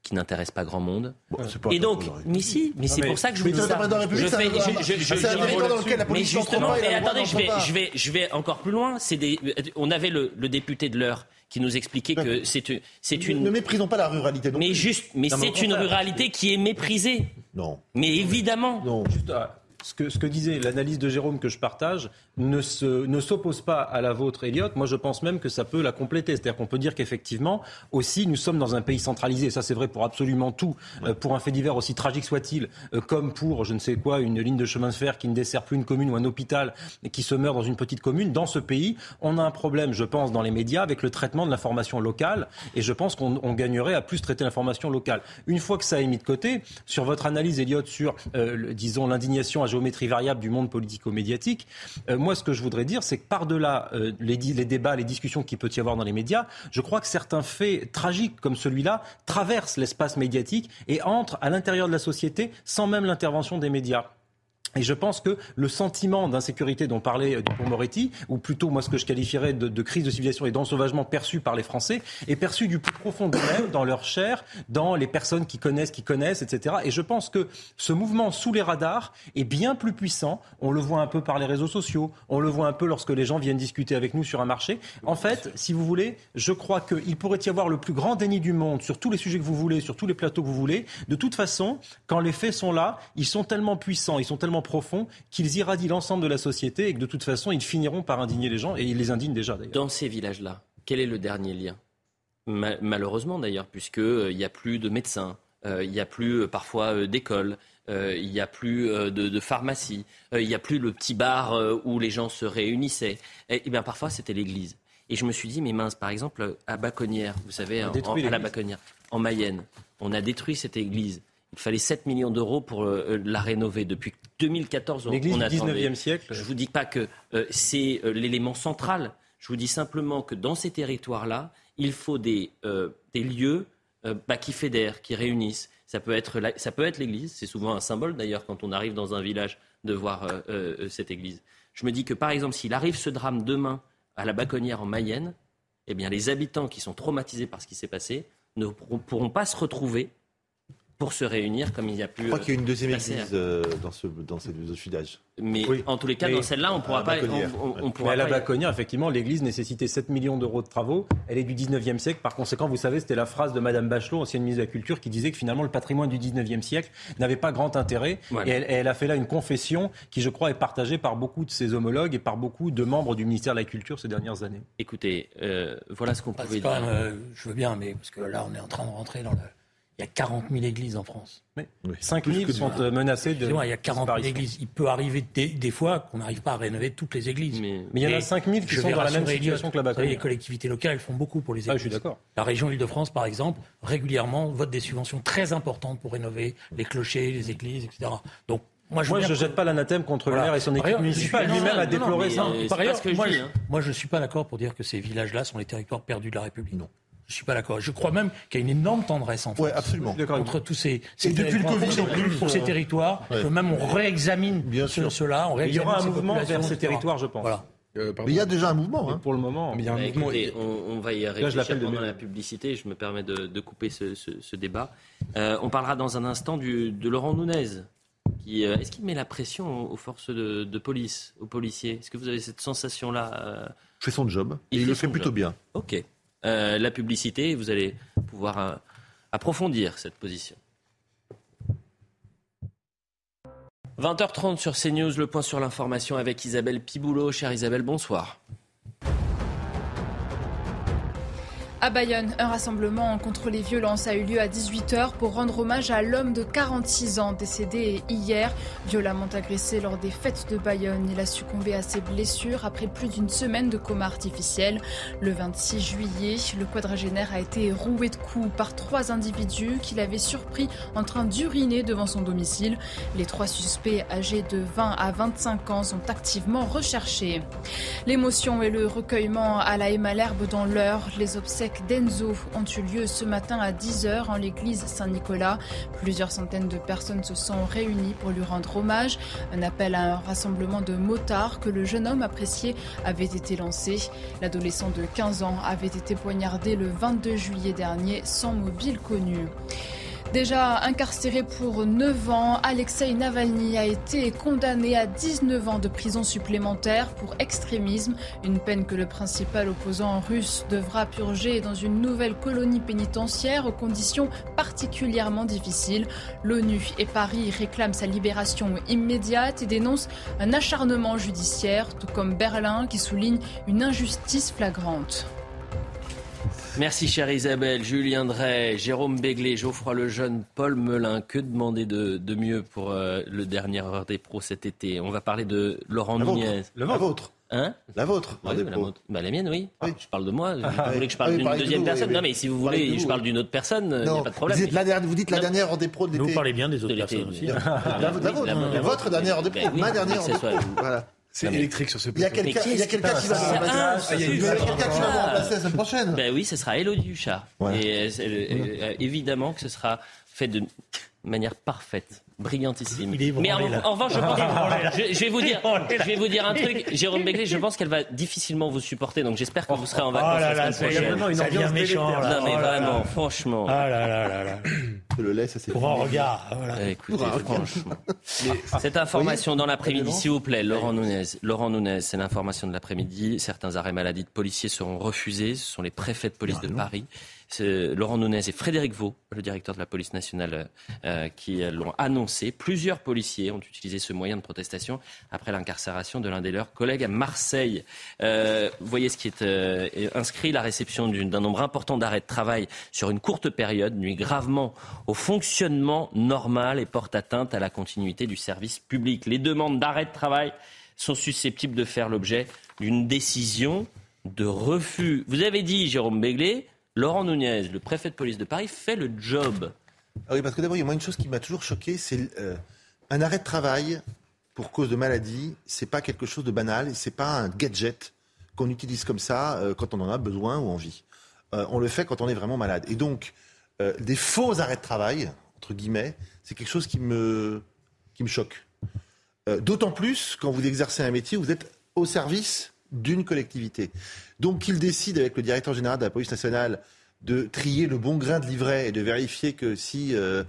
qui n'intéresse pas grand monde. Bon, c'est pas Et donc, mais si, mais c'est pour ça que je vous mais dis c'est un ça. Je fais- un- je- je- c'est je- un je- territoire dans lequel la mais justement, mais attendez, je vais, je vais, je vais encore plus loin. C'est des, on avait le, le député de l'heure qui nous expliquait que c'est une, c'est Ne- méprisons pas la ruralité non mais juste, mais c'est une ruralité qui est méprisée. Non. Mais évidemment. Non. Juste, ah, ce que, ce que disait l'analyse de Jérôme que je partage ne se- ne s'oppose pas à la vôtre, Elliot. Moi, je pense même que ça peut la compléter. C'est-à-dire qu'on peut dire qu'effectivement, aussi, nous sommes dans un pays centralisé. Ça, c'est vrai pour absolument tout. Euh, pour un fait divers aussi tragique soit-il, euh, comme pour, je ne sais quoi, une ligne de chemin de fer qui ne dessert plus une commune ou un hôpital et qui se meurt dans une petite commune. Dans ce pays, on a un problème, je pense, dans les médias avec le traitement de l'information locale. Et je pense qu'on on gagnerait à plus traiter l'information locale. Une fois que ça est mis de côté, sur votre analyse, Elliot, sur, euh, le- disons, l'indignation à géométrie variable du monde politico-médiatique, moi, ce que je voudrais dire, c'est que par-delà euh, les, les débats, les discussions qu'il peut y avoir dans les médias, je crois que certains faits tragiques comme celui-là traversent l'espace médiatique et entrent à l'intérieur de la société sans même l'intervention des médias. Et je pense que le sentiment d'insécurité dont parlait euh, Dupont-Moretti, ou plutôt moi ce que je qualifierais de, de crise de civilisation et d'ensauvagement perçu par les Français, est perçu du plus profond d'eux-mêmes, dans leur chair, dans les personnes qui connaissent, qui connaissent, etc. Et je pense que ce mouvement sous les radars est bien plus puissant. On le voit un peu par les réseaux sociaux, on le voit un peu lorsque les gens viennent discuter avec nous sur un marché. En fait, si vous voulez, je crois qu'il pourrait y avoir le plus grand déni du monde sur tous les sujets que vous voulez, sur tous les plateaux que vous voulez. De toute façon, quand les faits sont là, ils sont tellement puissants, ils sont tellement profonds qu'ils irradient l'ensemble de la société et que de toute façon, ils finiront par indigner les gens et ils les indignent déjà d'ailleurs. Dans ces villages-là, quel est le dernier lien? Ma- Malheureusement d'ailleurs, puisqu'il n'y a plus de médecins, euh, il n'y a plus euh, parfois euh, d'écoles, euh, il n'y a plus euh, de, de pharmacie, euh, il n'y a plus le petit bar euh, où les gens se réunissaient. Et, et bien parfois c'était l'église. Et je me suis dit, mais mince, par exemple, à Baconnière, vous savez, en- à la. Baconnière, en Mayenne, on a détruit cette église. Il fallait 7 millions d'euros pour euh, la rénover. Depuis 2014, on, L'église on du attendait. 19e siècle. Je vous dis pas que euh, c'est euh, l'élément central. Je vous dis simplement que dans ces territoires-là, il faut des, euh, des lieux euh, bah, qui fédèrent, qui réunissent. Ça peut être la- ça peut être l'église. C'est souvent un symbole d'ailleurs quand on arrive dans un village de voir euh, euh, cette église. Je me dis que par exemple, s'il arrive ce drame demain à la Baconnière en Mayenne, eh bien les habitants qui sont traumatisés par ce qui s'est passé ne pourront pas se retrouver pour se réunir comme il y a pu. Je crois qu'il y a une deuxième à- église euh, dans ce dans ces deux villages. Mais Oui. en tous les cas, Mais- dans celle-là, on pourra À pas. On- on- pourra Mais à la Baconnière, effectivement, l'église nécessitait 7 millions d'euros de travaux. Elle est du 19e siècle. Par conséquent, vous savez, c'était la phrase de Madame Bachelot, ancienne ministre de la Culture, qui disait que finalement, le patrimoine du 19e siècle n'avait pas grand intérêt. Voilà. Et elle, a fait là une confession qui, je crois, est partagée par beaucoup de ses homologues et par beaucoup de membres du ministère de la Culture ces dernières années. Écoutez, euh, voilà ce qu'on pouvait dire. euh, je veux bien, mais parce que là, on est en train de rentrer dans le. Il y a 40 000 églises en France. Oui. 5 Plus 000 que sont euh, menacées de. Excusez-moi, il y a 40 000 disparition. églises. Il peut arriver des, des fois qu'on n'arrive pas à rénover toutes les églises. Mais, Mais il y en a Et 5 000 qui sont dans la même situation Elliot. que la savez, Les collectivités locales, elles font beaucoup pour les églises. Ah, je suis d'accord. La région Île-de-France, par exemple, régulièrement vote des subventions très importantes pour rénover les clochers, les églises, etc. Donc, moi, je, ne jette pas l'anathème contre le Voilà. maire et son équipe ailleurs, je municipale. suis- Lui-même a déploré ça. euh, Par pas ailleurs, moi, je, hein. moi, je suis pas d'accord pour dire que ces villages-là sont les territoires perdus de la République. Non. Je suis pas d'accord. Je crois même qu'il y a une énorme tendresse en France. Ouais, absolument. Je Entre tous ces, ces depuis le territoires, Covid, pour, plus, pour ces euh, territoires, ouais. que même on réexamine Bien sûr. cela, on Il y aura un mouvement vers ces territoires, je pense. Voilà. Euh. Mais il y a déjà un mouvement. Hein. pour le moment. Mais il y a un Bah, mouvement. écoutez, on, on va y je réfléchir l'appelle de pendant la publicité. Je me permets de, de couper ce, ce- ce débat. Euh, on parlera dans un instant du, de Laurent Nunez. Euh, est-ce qu'il met la pression aux, aux forces de, de police, aux policiers? Est-ce que vous avez cette sensation-là euh, fait son job. Il et il fait le fait plutôt job. bien. Ok. Euh, la publicité, vous allez pouvoir euh, approfondir cette position. 20h30 sur CNews, le point sur l'information avec Isabelle Piboulot. Chère Isabelle, bonsoir. À Bayonne, un rassemblement contre les violences a eu lieu à 18h pour rendre hommage à l'homme de 46 ans décédé hier, violemment agressé lors des fêtes de Bayonne. Il a succombé à ses blessures après plus d'une semaine de coma artificiel. Le 26 juillet, le quadragénaire a été roué de coups par trois individus qu'il avait surpris en train d'uriner devant son domicile. Les trois suspects âgés de 20 à 25 ans sont activement recherchés. L'émotion et le recueillement à la Malherbe dans l'heure. Les obsèques d'Enzo ont eu lieu ce matin à 10h en l'église Saint-Nicolas. Plusieurs centaines de personnes se sont réunies pour lui rendre hommage. Un appel à un rassemblement de motards que le jeune homme apprécié avait été lancé. L'adolescent de 15 ans avait été poignardé le 22 juillet dernier sans mobile connu. Déjà incarcéré pour 9 ans, Alexei Navalny a été condamné à 19 ans de prison supplémentaire pour extrémisme, une peine que le principal opposant russe devra purger dans une nouvelle colonie pénitentiaire aux conditions particulièrement difficiles. L'ONU et Paris réclament sa libération immédiate et dénoncent un acharnement judiciaire, tout comme Berlin qui souligne une injustice flagrante. Merci chère Isabelle, Julien Drey, Jérôme Béglé, Geoffroy Lejeune, Paul Melun. Que demander de, de mieux pour euh, le dernier heure des pros cet été? On va parler de Laurent La Nunez. La vôtre. Hein? La vôtre. Oui, des la, vôtre. Bah, la mienne, oui. Oui. Je parle de moi. Ah, vous voulez que je parle oui, d'une deuxième vous, personne? oui, Non, mais si vous voulez, je vous, parle oui. d'une autre personne, il n'y a Non, pas de problème. Vous dites la dernière, vous dites la dernière hors des pros de Vous l'été. parlez bien des autres De personnes aussi. La, la vôtre, la- la, la- votre dernière hors des pros. Ma dernière hors des pros. accessoire. Voilà. C'est électrique sur ce Il y a plateau. il y a quelqu'un qui va me remplacer. Ah, Il y a quelqu'un qui va me ça. remplacer la semaine prochaine. Ben oui, ce sera Elodie Huchard. Ouais. Et euh, euh, euh, évidemment que ce sera fait de manière parfaite, brillantissime. Il est Mais en, là. en revanche, je, pense, là. je, je vais vous dire, je vais vous dire un truc, Jérôme Béglé, je pense qu'elle va difficilement vous supporter, donc j'espère que vous serez en Oh vacances là la là, semaine est, prochaine. ça devient méchant. là. Non mais Oh là vraiment, là. franchement. Ah là là là là. Je le laisse, ça c'est Pour un regard. voilà. Eh, Écoutez, Pour un franchement. Cette information dans l'après-midi, s'il vous plaît, Laurent Nunez. Laurent Nunez, c'est l'information de l'après-midi. Certains arrêts maladie de policiers seront refusés. Ce sont les préfets de police de Paris. C'est Laurent Nunez et Frédéric Vaux, le directeur de la police nationale, euh, qui euh, l'ont annoncé. Plusieurs policiers ont utilisé ce moyen de protestation après l'incarcération de l'un de leurs collègues à Marseille. Euh, voyez ce qui est euh, inscrit, la réception d'un nombre important d'arrêts de travail sur une courte période nuit gravement au fonctionnement normal et porte atteinte à la continuité du service public. Les demandes d'arrêt de travail sont susceptibles de faire l'objet d'une décision de refus. Vous avez dit, Jérôme Béglé, Laurent Nunez, le préfet de police de Paris, fait le job. Ah oui, parce que d'abord, il y a moi une chose qui m'a toujours choqué, c'est euh, un arrêt de travail pour cause de maladie. C'est pas quelque chose de banal, c'est pas un gadget qu'on utilise comme ça euh, quand on en a besoin ou envie. Euh, on le fait quand on est vraiment malade. Et donc, des faux arrêts de travail, entre guillemets, c'est quelque chose qui me, qui me choque. D'autant plus quand vous exercez un métier, vous êtes au service d'une collectivité. Donc qu'il décide avec le directeur général de la police nationale de trier le bon grain de livret et de vérifier que si, euh,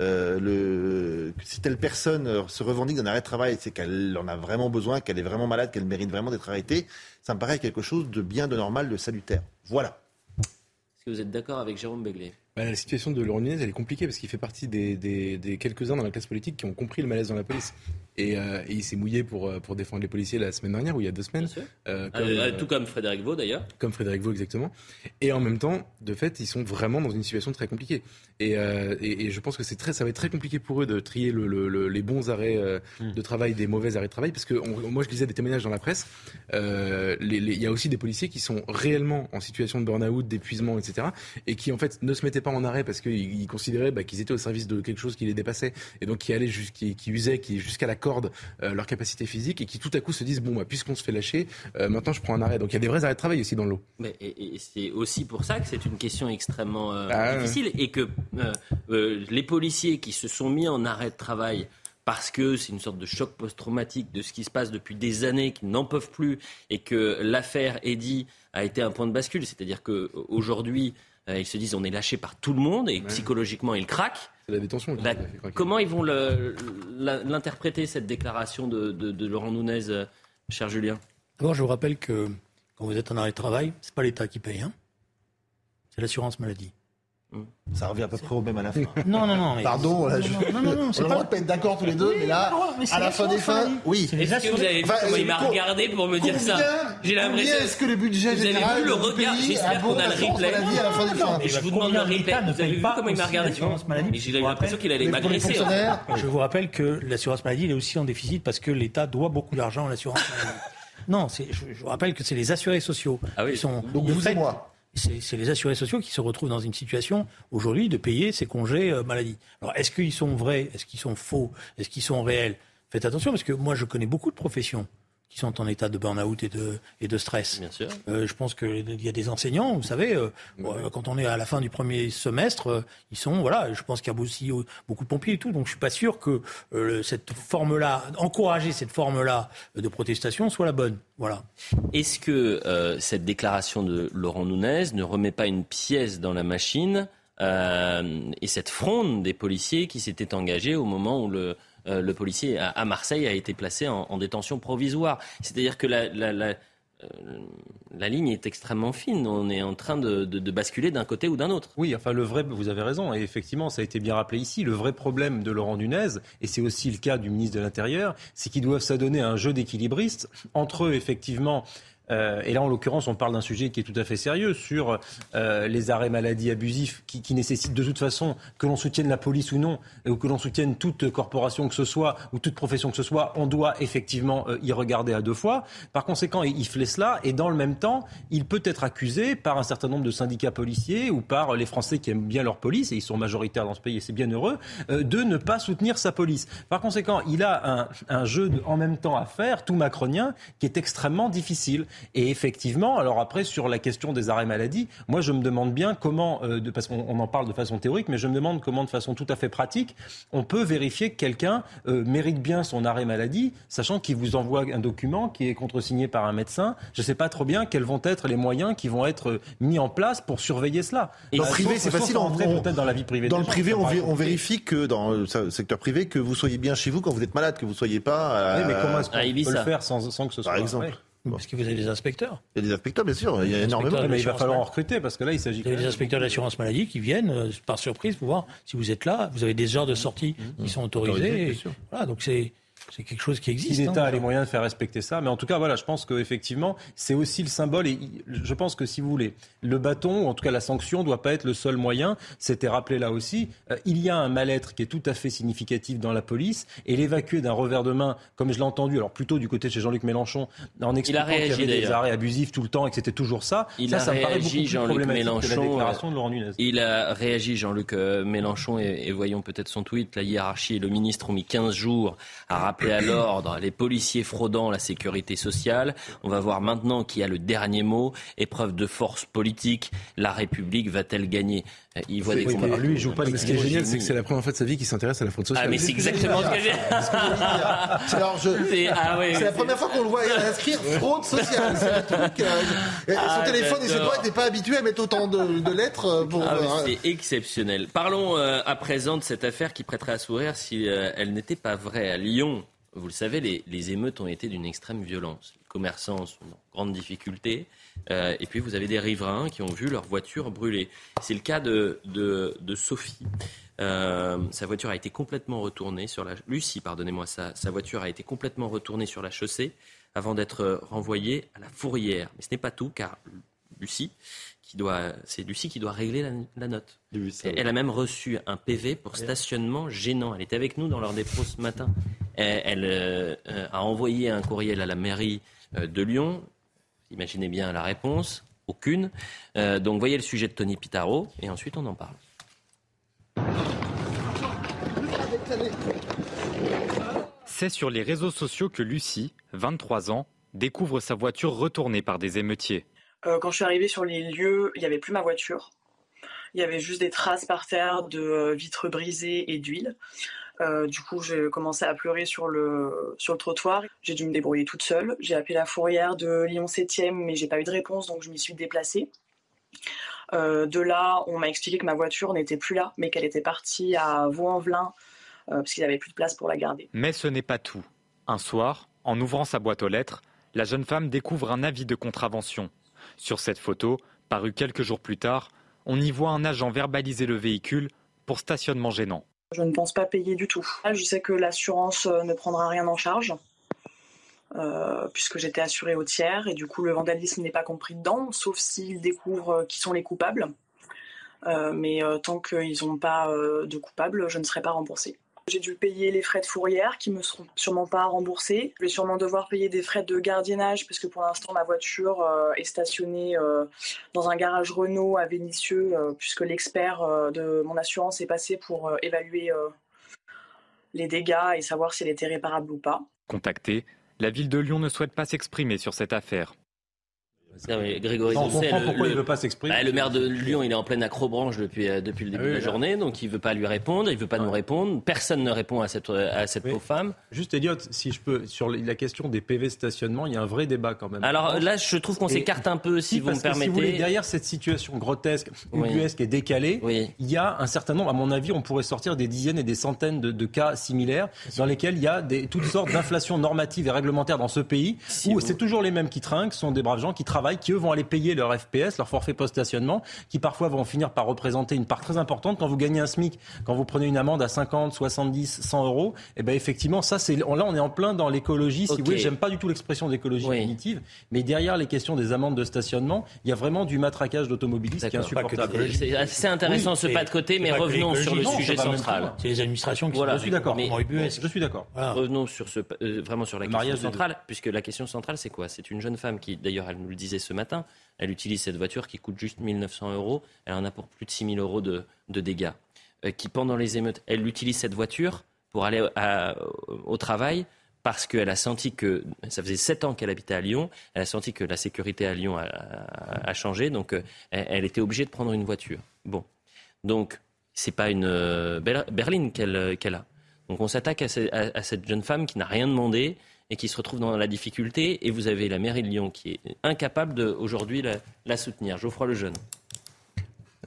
euh, le, que si telle personne euh, se revendique d'un arrêt de travail, c'est qu'elle en a vraiment besoin, qu'elle est vraiment malade, qu'elle mérite vraiment d'être arrêtée, ça me paraît quelque chose de bien, de normal, de salutaire. Voilà. Est-ce que vous êtes d'accord avec Jérôme Béglé? Bah, la situation de Laurent Nunez, elle est compliquée parce qu'il fait partie des, des- des quelques-uns dans la classe politique qui ont compris le malaise dans la police. Et, euh, et il s'est mouillé pour, euh, pour défendre les policiers la semaine dernière ou il y a deux semaines. Euh, comme, Euh, euh, Tout comme Frédéric Vaux d'ailleurs. comme Frédéric Vaux exactement. Et en même temps, de fait, ils sont vraiment dans une situation très compliquée. Et, euh, et, et je pense que c'est très, ça va être très compliqué pour eux de trier le, le- le- les bons arrêts euh, de travail des mauvais arrêts de travail, parce que on- moi je lisais des témoignages dans la presse. euh, Il y a aussi des policiers qui sont réellement en situation de burn-out, d'épuisement, etc., et qui en fait ne se mettaient pas en arrêt parce qu'ils ils considéraient bah, qu'ils étaient au service de quelque chose qui les dépassait, et donc qui allaient qui, qui usaient, qui jusqu'à la corde euh, leur capacité physique, et qui tout à coup se disent bon, bah, puisqu'on se fait lâcher, euh, maintenant je prends un arrêt. Donc il y a des vrais arrêts de travail aussi dans l'eau. Mais, et, et c'est aussi pour ça que c'est une question extrêmement euh, Ah difficile et que euh, les policiers qui se sont mis en arrêt de travail parce que c'est une sorte de choc post-traumatique de ce qui se passe depuis des années, qui n'en peuvent plus, et que l'affaire Eddy a été un point de bascule. C'est-à-dire qu'aujourd'hui, ils se disent on est lâché par tout le monde et psychologiquement ils craquent. C'est la détention. Bah, comment ils vont l'interpréter cette déclaration de, de- de Laurent Nunez, euh, cher Julien? D'abord, je vous rappelle que quand vous êtes en arrêt de travail, c'est pas l'État qui paye, hein. c'est l'assurance maladie. Ça revient à peu près au même à la fin. Non, non, non. mais- Pardon, là, je... non, non, non, non, on c'est a le pas- droit de pas être d'accord tous les deux, mais là, Non, mais c'est à la fin des fins, oui. Est-ce que vous avez vu Enfin, comment il m'a regardé pour me dire ça Combien- J'ai l'impression. Est-ce que le budget Vous avez vu le regard J'espère qu'on a le replay. maladie à la fin des fins Et je vous demande combien replay. Vous avez vu pas comment il m'a regardé l'assurance maladie Mais j'ai eu Je vous l'impression qu'il allait m'agresser. fonctionnaires, Je vous rappelle que l'assurance maladie elle est aussi en déficit parce que l'État doit beaucoup d'argent à l'assurance maladie. Non, je, vous rappelle que c'est les assurés sociaux Ah oui. qui sont. donc vous et moi. C'est les assurés sociaux qui se retrouvent dans une situation aujourd'hui de payer ces congés euh, maladie. Alors est-ce qu'ils sont vrais? Est-ce qu'ils sont faux? Est-ce qu'ils sont réels? Faites attention parce que moi je connais beaucoup de professions qui sont en état de burn-out et de, et de stress. Bien sûr. Euh, je pense qu'il y a des enseignants, vous savez, euh, euh, quand on est à la fin du premier semestre, ils sont, voilà, je pense qu'il y a aussi beaucoup de pompiers et tout, donc je suis pas sûr que cette forme-là, encourager cette forme-là de protestation soit la bonne. Voilà. Est-ce que cette déclaration de Laurent Nunez ne remet pas une pièce dans la machine et cette fronde des policiers qui s'étaient engagés au moment où le euh, le policier à, Marseille a été placé en, détention provisoire. C'est-à-dire que euh, la, ligne est extrêmement fine. On est en train de, basculer d'un côté ou d'un autre. Oui, enfin, le vrai, vous avez raison. Et effectivement, ça a été bien rappelé ici. Le vrai problème de Laurent Nunez, et c'est aussi le cas du ministre de l'Intérieur, c'est qu'ils doivent s'adonner à un jeu d'équilibristes entre eux, effectivement, euh, et là, en l'occurrence, on parle d'un sujet qui est tout à fait sérieux sur euh, les arrêts maladie abusifs qui, qui, nécessitent de toute façon que l'on soutienne la police ou non, ou que l'on soutienne toute corporation que ce soit ou toute profession que ce soit, on doit effectivement euh, y regarder à deux fois. Par conséquent, il, fait cela et dans le même temps, il peut être accusé par un certain nombre de syndicats policiers ou par les Français qui aiment bien leur police, et ils sont majoritaires dans ce pays et c'est bien heureux, de ne pas soutenir sa police. Par conséquent, il a un, un jeu en même temps à faire, tout macronien, qui est extrêmement difficile. Et effectivement, alors après, sur la question des arrêts maladie, moi je me demande bien comment, euh, de, parce qu'on en parle de façon théorique, mais je me demande comment, de façon tout à fait pratique, on peut vérifier que quelqu'un euh, mérite bien son arrêt maladie, sachant qu'il vous envoie un document qui est contresigné par un médecin. Je ne sais pas trop bien quels vont être les moyens qui vont être euh, mis en place pour surveiller cela. dans le privé, c'est facile. On, peut-être dans la vie privée. Dans le privé, on, vérifie que dans le secteur privé, que vous soyez bien chez vous quand vous êtes malade, que vous soyez pas. Oui, mais comment est-ce qu'on peut le faire sans, sans, que ce soit par exemple parce que vous avez des inspecteurs. Il y a des inspecteurs, bien sûr. Il y a énormément. Mais il va falloir en recruter parce que là, il s'agit. Vous avez des inspecteurs d'assurance maladie qui viennent euh, par surprise pour voir si vous êtes là. Vous avez des heures de sortie mmh. qui sont autorisées. voilà, donc c'est c'est quelque chose qui existe. Si l'État hein. a les moyens de faire respecter ça, mais en tout cas, voilà, je pense qu'effectivement, c'est aussi le symbole. Et je pense que si vous voulez, le bâton, ou en tout cas la sanction, doit pas être le seul moyen. C'était rappelé là aussi. Euh, il y a un mal-être qui est tout à fait significatif dans la police, et l'évacuer d'un revers de main, comme je l'ai entendu, alors plutôt du côté de chez Jean-Luc Mélenchon, en expliquant qu'il y avait des arrêts abusifs tout le temps et que c'était toujours ça. Il ça, a réagi, Jean-Luc Mélenchon. de Laurent Nunez. Il a réagi, Jean-Luc euh, Mélenchon, et, et voyons peut-être son tweet. La hiérarchie et le ministre ont mis 15 jours à rappeler à l'ordre les policiers fraudant la sécurité sociale. On va voir maintenant qui a le dernier mot. Épreuve de force politique. La République va-t-elle gagner? Il voit des combats. lui, il joue pas. Ce qui est génial, c'est que c'est la première fois de sa vie qu'il s'intéresse à la fraude sociale. Ah, mais c'est exactement ce que j'ai. Ah c'est la première fois qu'on le voit inscrire fraude sociale. C'est truc. Euh, ah, son téléphone et ses doigts n'étaient pas habitués à mettre autant de, lettres. Pour, ah, euh, c'est exceptionnel. Parlons euh, à présent de cette affaire qui prêterait à sourire si elle n'était pas vraie. À Lyon, vous le savez, les, émeutes ont été d'une extrême violence. Les commerçants sont en grande difficulté. Euh, et puis vous avez des riverains qui ont vu leur voiture brûler. C'est le cas de, Sophie. Euh, sa voiture a été complètement retournée sur la Lucie, pardonnez-moi, sa voiture a été complètement retournée sur la chaussée avant d'être renvoyée à la fourrière. Mais ce n'est pas tout, car Lucie doit, c'est Lucie qui doit régler la, note. elle a même reçu un PV pour stationnement gênant. Elle était avec nous dans leur dépôt ce matin. Elle, euh, a envoyé un courriel à la mairie euh, de Lyon. Imaginez bien la réponse. Aucune. Euh, donc voyez le sujet de Tony Pitaro et ensuite on en parle. C'est sur les réseaux sociaux que Lucie, 23 ans, découvre sa voiture retournée par des émeutiers. Euh, quand je suis arrivée sur les lieux, il n'y avait plus ma voiture. Il y avait juste des traces par terre de euh, vitres brisées et d'huile. Euh, du coup, j'ai commencé à pleurer sur le, sur le trottoir. J'ai dû me débrouiller toute seule. J'ai appelé la fourrière de Lyon 7e, mais j'ai pas eu de réponse, donc je m'y suis déplacée. de là, on m'a expliqué que ma voiture n'était plus là, mais qu'elle était partie à Vaux-en-Velin, parce qu'il n'y avait plus de place pour la garder. Mais ce n'est pas tout. Un soir, en ouvrant sa boîte aux lettres, la jeune femme découvre un avis de contravention. Sur cette photo, parue quelques jours plus tard, on y voit un agent verbaliser le véhicule pour stationnement gênant. Je ne pense pas payer du tout. Je sais que l'assurance euh, ne prendra rien en charge. Euh, puisque j'étais assurée au tiers et du coup le vandalisme n'est pas compris dedans, sauf s'ils découvrent euh, qui sont les coupables. mais tant qu'ils n'ont pas de coupables, je ne serai pas remboursée. J'ai dû payer les frais de fourrière qui me seront sûrement pas remboursés. Je vais sûrement devoir payer des frais de gardiennage parce que pour l'instant ma voiture euh, est stationnée euh, dans un garage Renault à Vénissieux euh, puisque l'expert de mon assurance est passé pour évaluer les dégâts et savoir si elle était réparable ou pas. Contactée, La ville de Lyon ne souhaite pas s'exprimer sur cette affaire. Grégory Non, on comprend le, pourquoi le- il veut pas s'exprimer. Bah, le maire de Lyon, il est en pleine acrobranche depuis, euh, depuis le début Ah oui, de la journée, donc il veut pas lui répondre, il veut pas nous répondre. Personne ne répond à cette, à cette pauvre femme. Juste, Elliot, si je peux, sur la question des PV stationnement, il y a un vrai débat quand même. Alors là, je trouve qu'on s'écarte un peu, si, vous me permettez. Si vous voulez, derrière cette situation grotesque, Oui. ubuesque et décalée, il y a un certain nombre, à mon avis, on pourrait sortir des dizaines et des centaines de, de cas similaires dans lesquels il y a des, toutes sortes d'inflations normatives et réglementaires dans ce pays, où c'est toujours les mêmes qui trinquent, sont des braves gens qui travaillent, qui eux vont aller payer leur FPS, leur forfait post-stationnement, qui parfois vont finir par représenter une part très importante. Quand vous gagnez un SMIC, quand vous prenez une amende à 50, 70, 100 euros, et ben effectivement, ça c'est là on est en plein dans l'écologie. Si Ok. vous voulez, j'aime pas du tout l'expression d'écologie punitive, mais derrière les questions des amendes de stationnement, il y a vraiment du matraquage d'automobilistes qui est insupportable. C'est assez intéressant ce pas de côté, mais revenons sur le sujet central. C'est les administrations qui Voilà. sont Je suis d'accord. Je suis d'accord. Revenons sur ce, euh, vraiment sur la question centrale, puisque la question centrale, c'est quoi? C'est une jeune femme qui, d'ailleurs, elle nous le disait ce matin, elle utilise cette voiture qui coûte juste 1900 euros, elle en a pour plus de 6000 euros de, dégâts, euh, qui pendant les émeutes, elle utilise cette voiture pour aller au travail parce qu'elle a senti que, ça faisait 7 ans qu'elle habitait à Lyon, elle a senti que la sécurité à Lyon a, changé, donc euh, elle, était obligée de prendre une voiture. Bon, donc c'est pas une euh, ber- berline qu'elle a. Donc on s'attaque à cette jeune femme qui n'a rien demandé et qui se retrouve dans la difficulté. Et vous avez la mairie de Lyon qui est incapable de aujourd'hui la, la soutenir. Geoffroy Lejeune.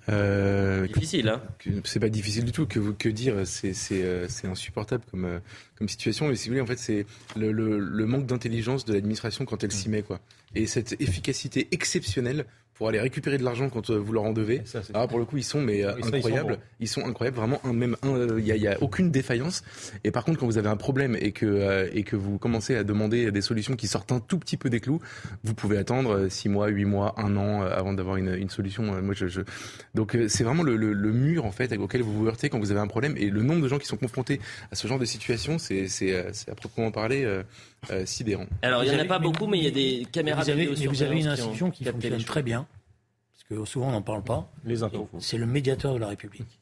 Euh, Difficile, hein C'est pas difficile du tout. Que, dire C'est c'est, euh, c'est insupportable comme, euh, comme situation. Mais si vous voulez, en fait, c'est le, le- le manque d'intelligence de l'administration quand elle s'y met. Quoi. Et cette efficacité exceptionnelle pour aller récupérer de l'argent quand euh, vous leur en devez. Alors pour le coup, ils sont mais euh, Oui, ça, ils sont incroyables. Ils sont incroyables, vraiment. Un, même un, euh, il y, a, il y a aucune défaillance. Et par contre, quand vous avez un problème et que euh, et que vous commencez à demander des solutions qui sortent un tout petit peu des clous, vous pouvez attendre euh, six mois, huit mois, un an euh, avant d'avoir une, une solution. Euh, Moi, je, je... donc euh, c'est vraiment le, le- le mur en fait auquel vous vous heurtez quand vous avez un problème. Et le nombre de gens qui sont confrontés à ce genre de situation, c'est c'est euh, c'est à proprement parler euh, sidérant. Alors il n'y en a pas mais- beaucoup, mais il y a des caméras vous avez, de mais vous avez une institution qui les fonctionne très bien, parce que souvent on n'en parle pas. Les impôts. C'est le médiateur de la République.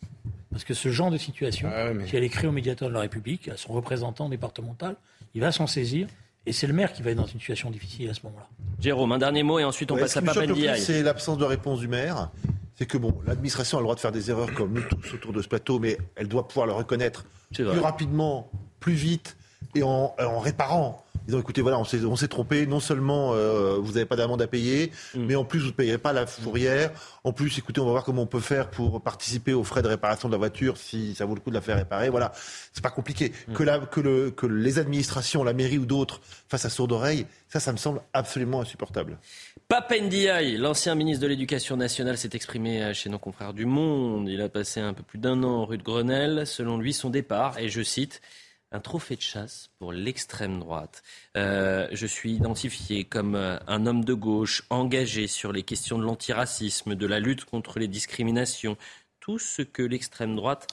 Parce que ce genre de situation, Ah si elle est créée au médiateur de la République, à son représentant départemental, il va s'en saisir. Et c'est le maire qui va être dans une situation difficile à ce moment-là. Jérôme, un dernier mot et ensuite on Ouais, passe à qui Papendiaï. C'est l'absence de réponse du maire. C'est que bon, l'administration a le droit de faire des erreurs comme nous tous autour de ce plateau, mais elle doit pouvoir le reconnaître plus rapidement, plus vite et en, en réparant. Disant écoutez, voilà, on s'est, on s'est trompé. Non seulement euh, vous n'avez pas d'amende à payer, Mm. mais en plus vous ne payerez pas la fourrière. En plus, écoutez, on va voir comment on peut faire pour participer aux frais de réparation de la voiture si ça vaut le coup de la faire réparer. Voilà, c'est pas compliqué. Mm. Que, la, que, le, que les administrations, la mairie ou d'autres fassent à sourde oreille, ça, ça me semble absolument insupportable. Papendiaï, l'ancien ministre de l'Éducation nationale, s'est exprimé euh, chez nos confrères du Monde. Il a passé un peu plus d'un an rue de Grenelle. Selon lui, son départ, et je cite, un trophée de chasse pour l'extrême droite. Euh, je suis identifié comme euh, un homme de gauche engagé sur les questions de l'antiracisme, de la lutte contre les discriminations, tout ce que l'extrême droite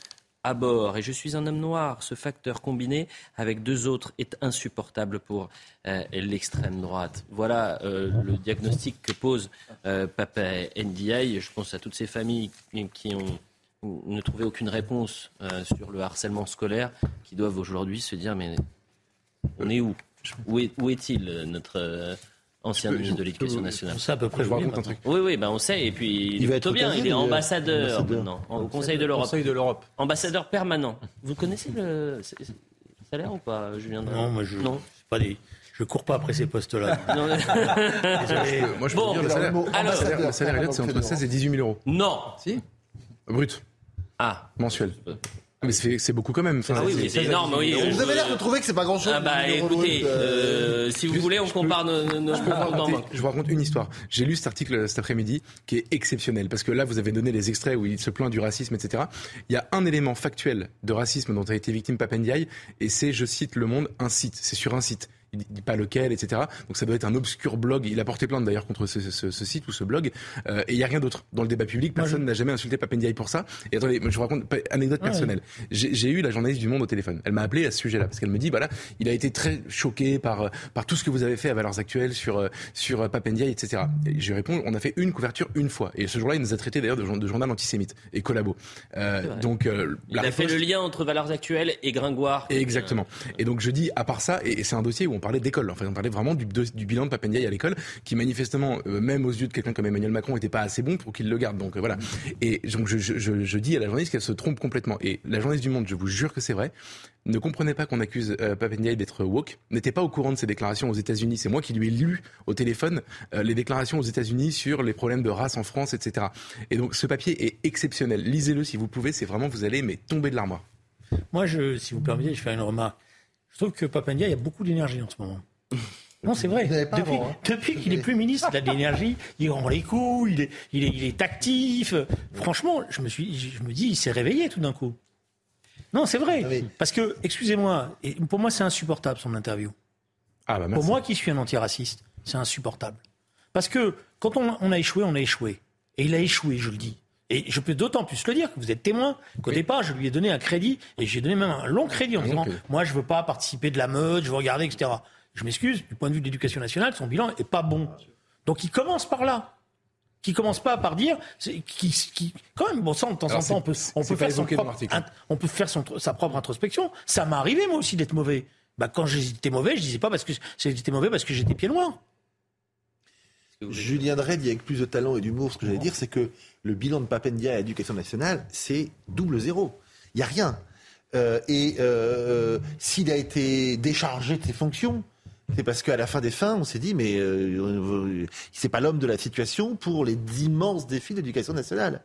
à bord. Et je suis un homme noir. Ce facteur combiné avec deux autres est insupportable pour euh, l'extrême droite. Voilà le diagnostic que pose Papa Ndiaye. Je pense à toutes ces familles qui ont ne trouvé aucune réponse euh, sur le harcèlement scolaire, qui doivent aujourd'hui se dire mais on est où? Où est- où est-il euh, notre euh, ancien ministre de l'Éducation nationale? On sait à peu près Je vous raconte un truc. Oui, oui, ben on sait. Et puis il, Il va est être plutôt bien. Il est ambassadeur, maintenant, au Conseil de l'Europe. Conseil de l'Europe. Ambassadeur permanent. Vous connaissez le salaire ou pas, Julien Drey? Non, moi je Non. c'est pas des, je cours pas après ces postes-là. Non. Désolé. Moi, je Bon, peux vous dire, le salaire, alors, le salaire, le salaire c'est entre 16 et 18 000 euros. non. Si Brut, Ah. mensuel. Mais c'est c'est beaucoup quand même. Enfin, Ah oui, c'est- mais c'est énorme, oui. Vous euh, avez l'air de trouver que c'est pas grand-chose. Ah bah écoutez, euh, euh, si vous juste- voulez, on peux- compare nos, Je peux raconter- je vous raconte une histoire. J'ai lu cet article cet après-midi qui est exceptionnel parce que là, vous avez donné les extraits où il se plaint du racisme, etc. Il y a un élément factuel de racisme dont a été victime Papendiaï et c'est, je cite Le Monde, un site. C'est sur un site. Il dit pas lequel, etc. Donc ça doit être un obscur blog. Il a porté plainte d'ailleurs contre ce, ce- ce site ou ce blog. Euh, et il y a rien d'autre dans le débat public. Personne n'a jamais insulté Papendiaï pour ça. Et attendez, je vous raconte pas- anecdote Ouais. personnelle. J'ai j'ai eu la journaliste du Monde au téléphone. Elle m'a appelé à ce sujet-là parce qu'elle me dit, voilà, il a été très choqué par euh, par tout ce que vous avez fait à Valeurs Actuelles sur euh, sur Papendiaï, etc. Et je lui réponds, on a fait une couverture une fois. Et ce jour-là, il nous a traité d'ailleurs de, jour- de journal antisémite et collabo. Euh, donc euh, Il la a fait le lien entre valeurs actuelles et Gringoire. et Exactement. Et donc je dis, à part ça, et, et c'est un dossier où on parlait d'école. En fait, on parlait vraiment du, bilan de Papendiaï à l'école, qui manifestement, euh, même aux yeux de quelqu'un comme Emmanuel Macron, n'était pas assez bon pour qu'il le garde. Donc euh, voilà. Et donc je, dis à la journaliste qu'elle se trompe complètement. Et la journaliste du Monde, je vous jure que c'est vrai, ne comprenait pas qu'on accuse euh, d'être woke, n'était pas au courant de ses déclarations aux États-Unis. C'est moi qui lui ai lu au téléphone euh, les déclarations aux États-Unis sur les problèmes de race en France, etc. Et donc ce papier est exceptionnel. Lisez-le si vous pouvez. C'est vraiment vous allez mais tomber de l'armoire. Moi, si vous permettez, je fais une remarque. Je trouve que Papendiaï a beaucoup d'énergie en ce moment. Non, c'est vrai. Depuis, hein. depuis qu'il est plus ministre, il a de l'énergie, il rend les coups, il est, il est, il est actif. Franchement, je me, suis, je me dis, il s'est réveillé tout d'un coup. Non, c'est vrai. Ah Parce que, excusez-moi, pour moi, c'est insupportable son interview. Ah bah pour moi qui suis un antiraciste, c'est insupportable. Parce que quand on, a échoué, on a échoué. Et il a échoué, je le dis. Et je peux d'autant plus le dire que vous êtes témoin qu'au départ, je lui ai donné un crédit, et j'ai donné même un long crédit en disant Moi, je ne veux pas participer de la meute, je veux regarder, etc. Je m'excuse, du point de vue de l'éducation nationale, son bilan n'est pas bon. Donc il commence par là qui commence pas par dire, qui, qui, quand même, bon, ça, de temps en temps, on peut, on peut faire, son propre, on peut faire son, sa propre introspection. Ça m'est arrivé, moi aussi, d'être mauvais. Bah, quand j'étais mauvais, je disais pas parce que j'étais mauvais parce que j'étais pied noir. Julien Drey dit avec plus de talent et d'humour, ce que j'allais dire, c'est que le bilan de Papendia à l'éducation nationale, c'est double zéro. Il n'y a rien. Euh, et euh, s'il a été déchargé de ses fonctions, c'est parce qu'à la fin des fins, on s'est dit, mais euh, c'est pas l'homme de la situation pour les immenses défis de l'éducation nationale.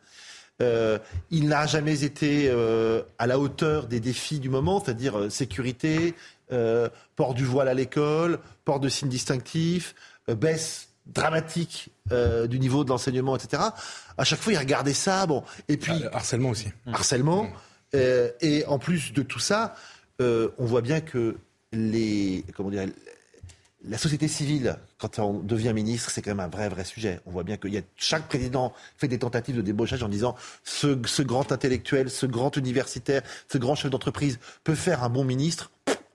Euh, il n'a jamais été euh, à la hauteur des défis du moment, c'est-à-dire euh, sécurité, port du voile à l'école, port de signes distinctifs, baisse dramatique du niveau de l'enseignement, etc. À chaque fois, il regardait ça. Bon, et puis harcèlement aussi. Harcèlement. et en plus de tout ça, on voit bien que les comment dire, la société civile, quand on devient ministre, c'est quand même un vrai, vrai sujet. On voit bien que y a, chaque président fait des tentatives de débauchage en disant ce, ce grand intellectuel, ce grand universitaire, ce grand chef d'entreprise peut faire un bon ministre.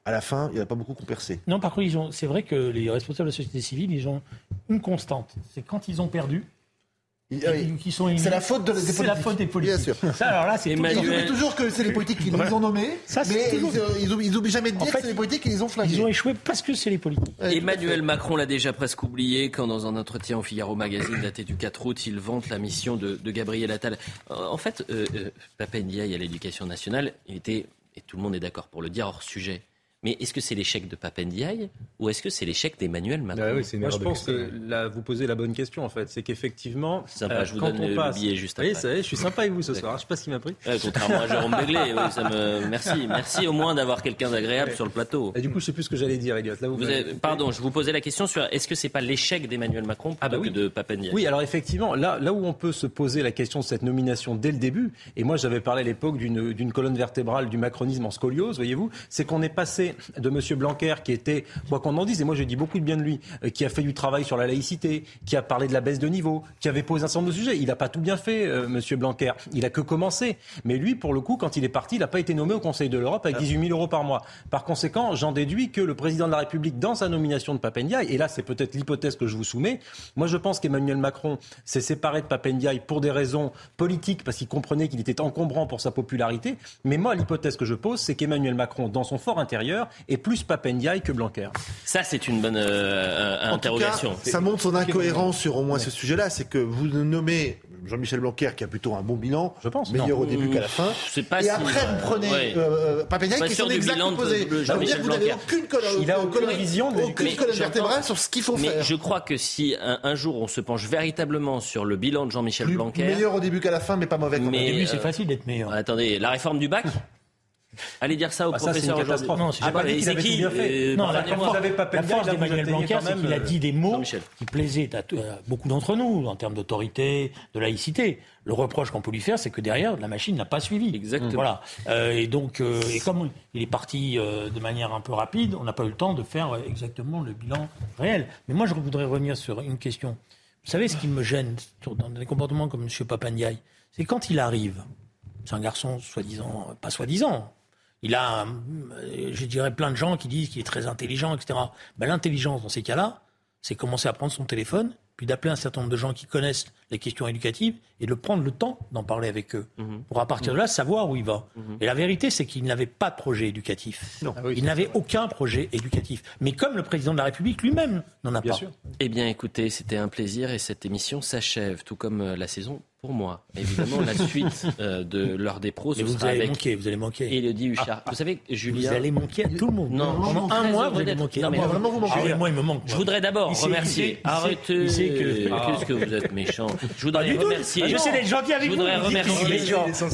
À la fin, il n'y en a pas beaucoup qui ont percé. Non, par contre, c'est vrai que les responsables de la société civile, ils ont une constante. C'est quand ils ont perdu, c'est la faute de, des C'est la faute des politiques. Bien sûr. Ça, alors là, c'est Emmanuel... toujours que c'est les politiques qui les ont nommés, ça, mais toujours... ils, ils, oublient jamais de dire que c'est les politiques qui les ont flingués. Ils ont échoué parce que c'est les politiques. Emmanuel Macron l'a déjà presque oublié quand, dans un entretien au Figaro Magazine daté du 4 août, il vante la mission de, de Gabriel Attal. En fait, euh, euh, Papa Ndiaye à l'éducation nationale, il était, et tout le monde est d'accord pour le dire, hors sujet. Mais est-ce que c'est l'échec de Papendiaï ou est-ce que c'est l'échec d'Emmanuel Macron ah Moi, je pense que là, vous posez la bonne question, en fait. C'est qu'effectivement, sympa, je vous donne le passe... billet juste après. Oui, ça je suis sympa avec vous ce soir. Je ne sais pas ce qui m'a pris. contrairement à Jérôme Begley, ça me... merci. Merci au moins d'avoir quelqu'un d'agréable sur le plateau. Et du coup, je ne sais plus ce que j'allais dire, Elliot. Là, vous Pardon, je vous posais la question sur est-ce que c'est pas l'échec d'Emmanuel Macron plutôt ah bah oui. que de Papendiaï? Oui, alors effectivement, là, là où on peut se poser la question de cette nomination dès le début, et moi j'avais parlé à l'époque d'une colonne vertébrale du macronisme en scoliose, voyez-vous, c'est qu'on est passé de M. Blanc qui était, quoi qu'on en dise, et moi j'ai dit beaucoup de bien de lui, euh, qui a fait du travail sur la laïcité, qui a parlé de la baisse de niveau, qui avait posé un certain nombre de sujets. Il n'a pas tout bien fait, euh, Monsieur Blanquer. Il a que commencé. Mais lui, pour le coup, quand il est parti, il n'a pas été nommé au Conseil de l'Europe avec 18 000 euros par mois. Par conséquent, j'en déduis que le président de la République, dans sa nomination de Papendiaï, et là c'est peut-être l'hypothèse que je vous soumets, moi je pense qu'Emmanuel Macron s'est séparé de Papendiaï pour des raisons politiques, parce qu'il comprenait qu'il était encombrant pour sa popularité. Mais moi, l'hypothèse que je pose, c'est qu'Emmanuel Macron, dans son fort intérieur, est plus Papendiaï que Blanquer. Ça, c'est une bonne euh, interrogation. ça montre son incohérence sur au moins ce sujet-là. C'est que vous nommez Jean-Michel Blanquer qui a plutôt un bon bilan, je pense, meilleur au début qu'à la fin. Pas et après, vous prenez ouais. euh, qui sont exactement opposés. Ça veut dire que vous n'avez aucune colonne, Il a aucune vision, aucune colonne vertébrale sur ce qu'il faut faire. Mais je crois que si un, jour on se penche véritablement sur le bilan de Jean-Michel Blanquer, meilleur au début qu'à la fin, mais pas mauvais. Mais au début, c'est facile d'être meilleur. Attendez, la réforme du bac? Allez dire ça au bah professeur ça, c'est Non, c'est pas dit qu'il bien fait. non, la, force, la force d'Emmanuel Blanquer, c'est qu'il a dit des mots qui plaisaient à, beaucoup d'entre nous en termes d'autorité, de laïcité. Le reproche qu'on peut lui faire, c'est que derrière, la machine n'a pas suivi. Exactement. Voilà. Euh, et donc, euh, et comme il est parti euh, de manière un peu rapide, on n'a pas eu le temps de faire exactement le bilan réel. Mais moi, je voudrais revenir sur une question. Vous savez, ce qui me gêne dans des comportements comme M. Papandiaï, c'est quand il arrive, c'est un garçon soi-disant, pas soi-disant, il a, je dirais, plein de gens qui disent qu'il est très intelligent, etc. Ben, L'intelligence, dans ces cas-là, c'est commencer à prendre son téléphone puis d'appeler un certain nombre de gens qui connaissent les questions éducatives et de prendre le temps d'en parler avec eux. Mhm. Pour à partir de là savoir où il va. Et la vérité, c'est qu'il n'avait pas de projet éducatif. Non. il n'avait aucun projet éducatif. Mais comme le président de la République lui-même n'en a Bien pas. sûr. Eh bien, écoutez, c'était un plaisir et cette émission s'achève, tout comme euh, la saison pour moi. Évidemment, la suite euh, de l'heure des pros, ce vous sera allez avec manquer, vous allez manquer. Élodie Huchard. Vous savez, Julien... Vous allez manquer à tout le monde. Non, je suis un mois, vous allez manquer. Non, mais Ah, moi, vraiment, vous manquez. Ah oui, moi, il me manque. Je voudrais d'abord remercier. Arrêtez. il sait que- Ah. Qu'est-ce que vous êtes méchant. Je voudrais tout. remercier. Ah, je sais d'être gentil avec Je voudrais vous, vous qu'il est remercier.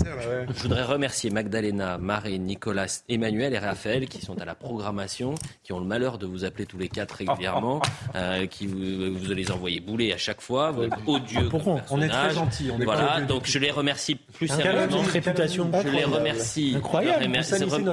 Je voudrais remercier Magdalena, Marie, Nicolas, Emmanuel et Raphaël qui sont à la programmation, qui ont le malheur de vous appeler tous les quatre régulièrement, euh, qui vous, vous les envoyez bouler à chaque fois, votre odieux Pourquoi On est très gentils. On est Voilà, donc je les remercie plus sérieusement. réputation. Je les remercie. Incroyable.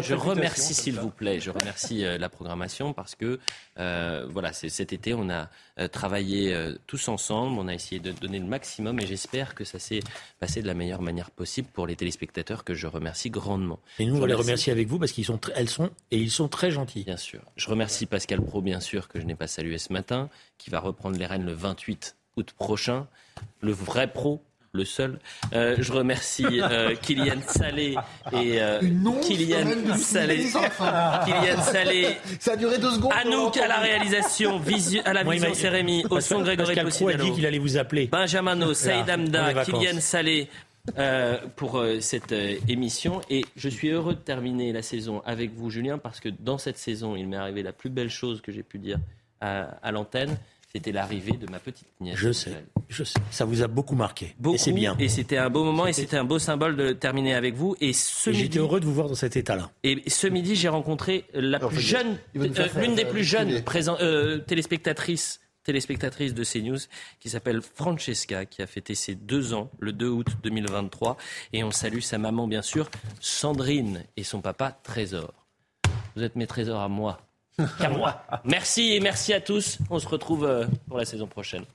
Je, remercie, s'il vous plaît, je remercie euh, la programmation parce que euh, voilà, cet été, on a euh, travaillé euh, tous ensemble, on a essayé de donner le maximum et j'espère que ça s'est passé de la meilleure manière possible pour les téléspectateurs que je remercie grandement. Et nous, on les remercie- avec vous parce qu'ils sont, elles sont, et ils sont très gentils. Bien sûr. Je remercie Pascal Pro, bien sûr, que je n'ai pas salué ce matin, qui va reprendre les rênes le 28 août prochain. Le vrai pro, le seul. Euh, je remercie euh, Kylian Salé et euh, Kylian Salé. Kylian Salé. Ça a duré deux secondes. Anouk à la réalisation, visu- à la Moi, vision Rémi, au son Grégory Pascal a dit qu'il allait vous appeler. Benjamin No, Saïd vacances. Kylian Salé euh, pour euh, cette euh, émission. Et je suis heureux de terminer la saison avec vous, Julien, parce que dans cette saison, il m'est arrivé la plus belle chose que j'ai pu dire à, à l'antenne. C'était l'arrivée de ma petite nièce. Je sais, je sais. Ça vous a beaucoup marqué. Beaucoup, et c'est bien. Et c'était un beau moment et c'était un beau symbole de terminer avec vous. Et ce Et midi, J'étais heureux de vous voir dans cet état-là. et ce midi, j'ai rencontré la Alors, plus jeune, euh, l'une des plus jeunes présent- euh, téléspectatrices téléspectatrice de CNews qui s'appelle Francesca, qui a fêté ses deux ans le 2 août 2023. Et on salue sa maman, bien sûr, Sandrine, et son papa, Trésor. Vous êtes mes trésors à moi. Merci et merci à tous. On se retrouve euh, pour la saison prochaine.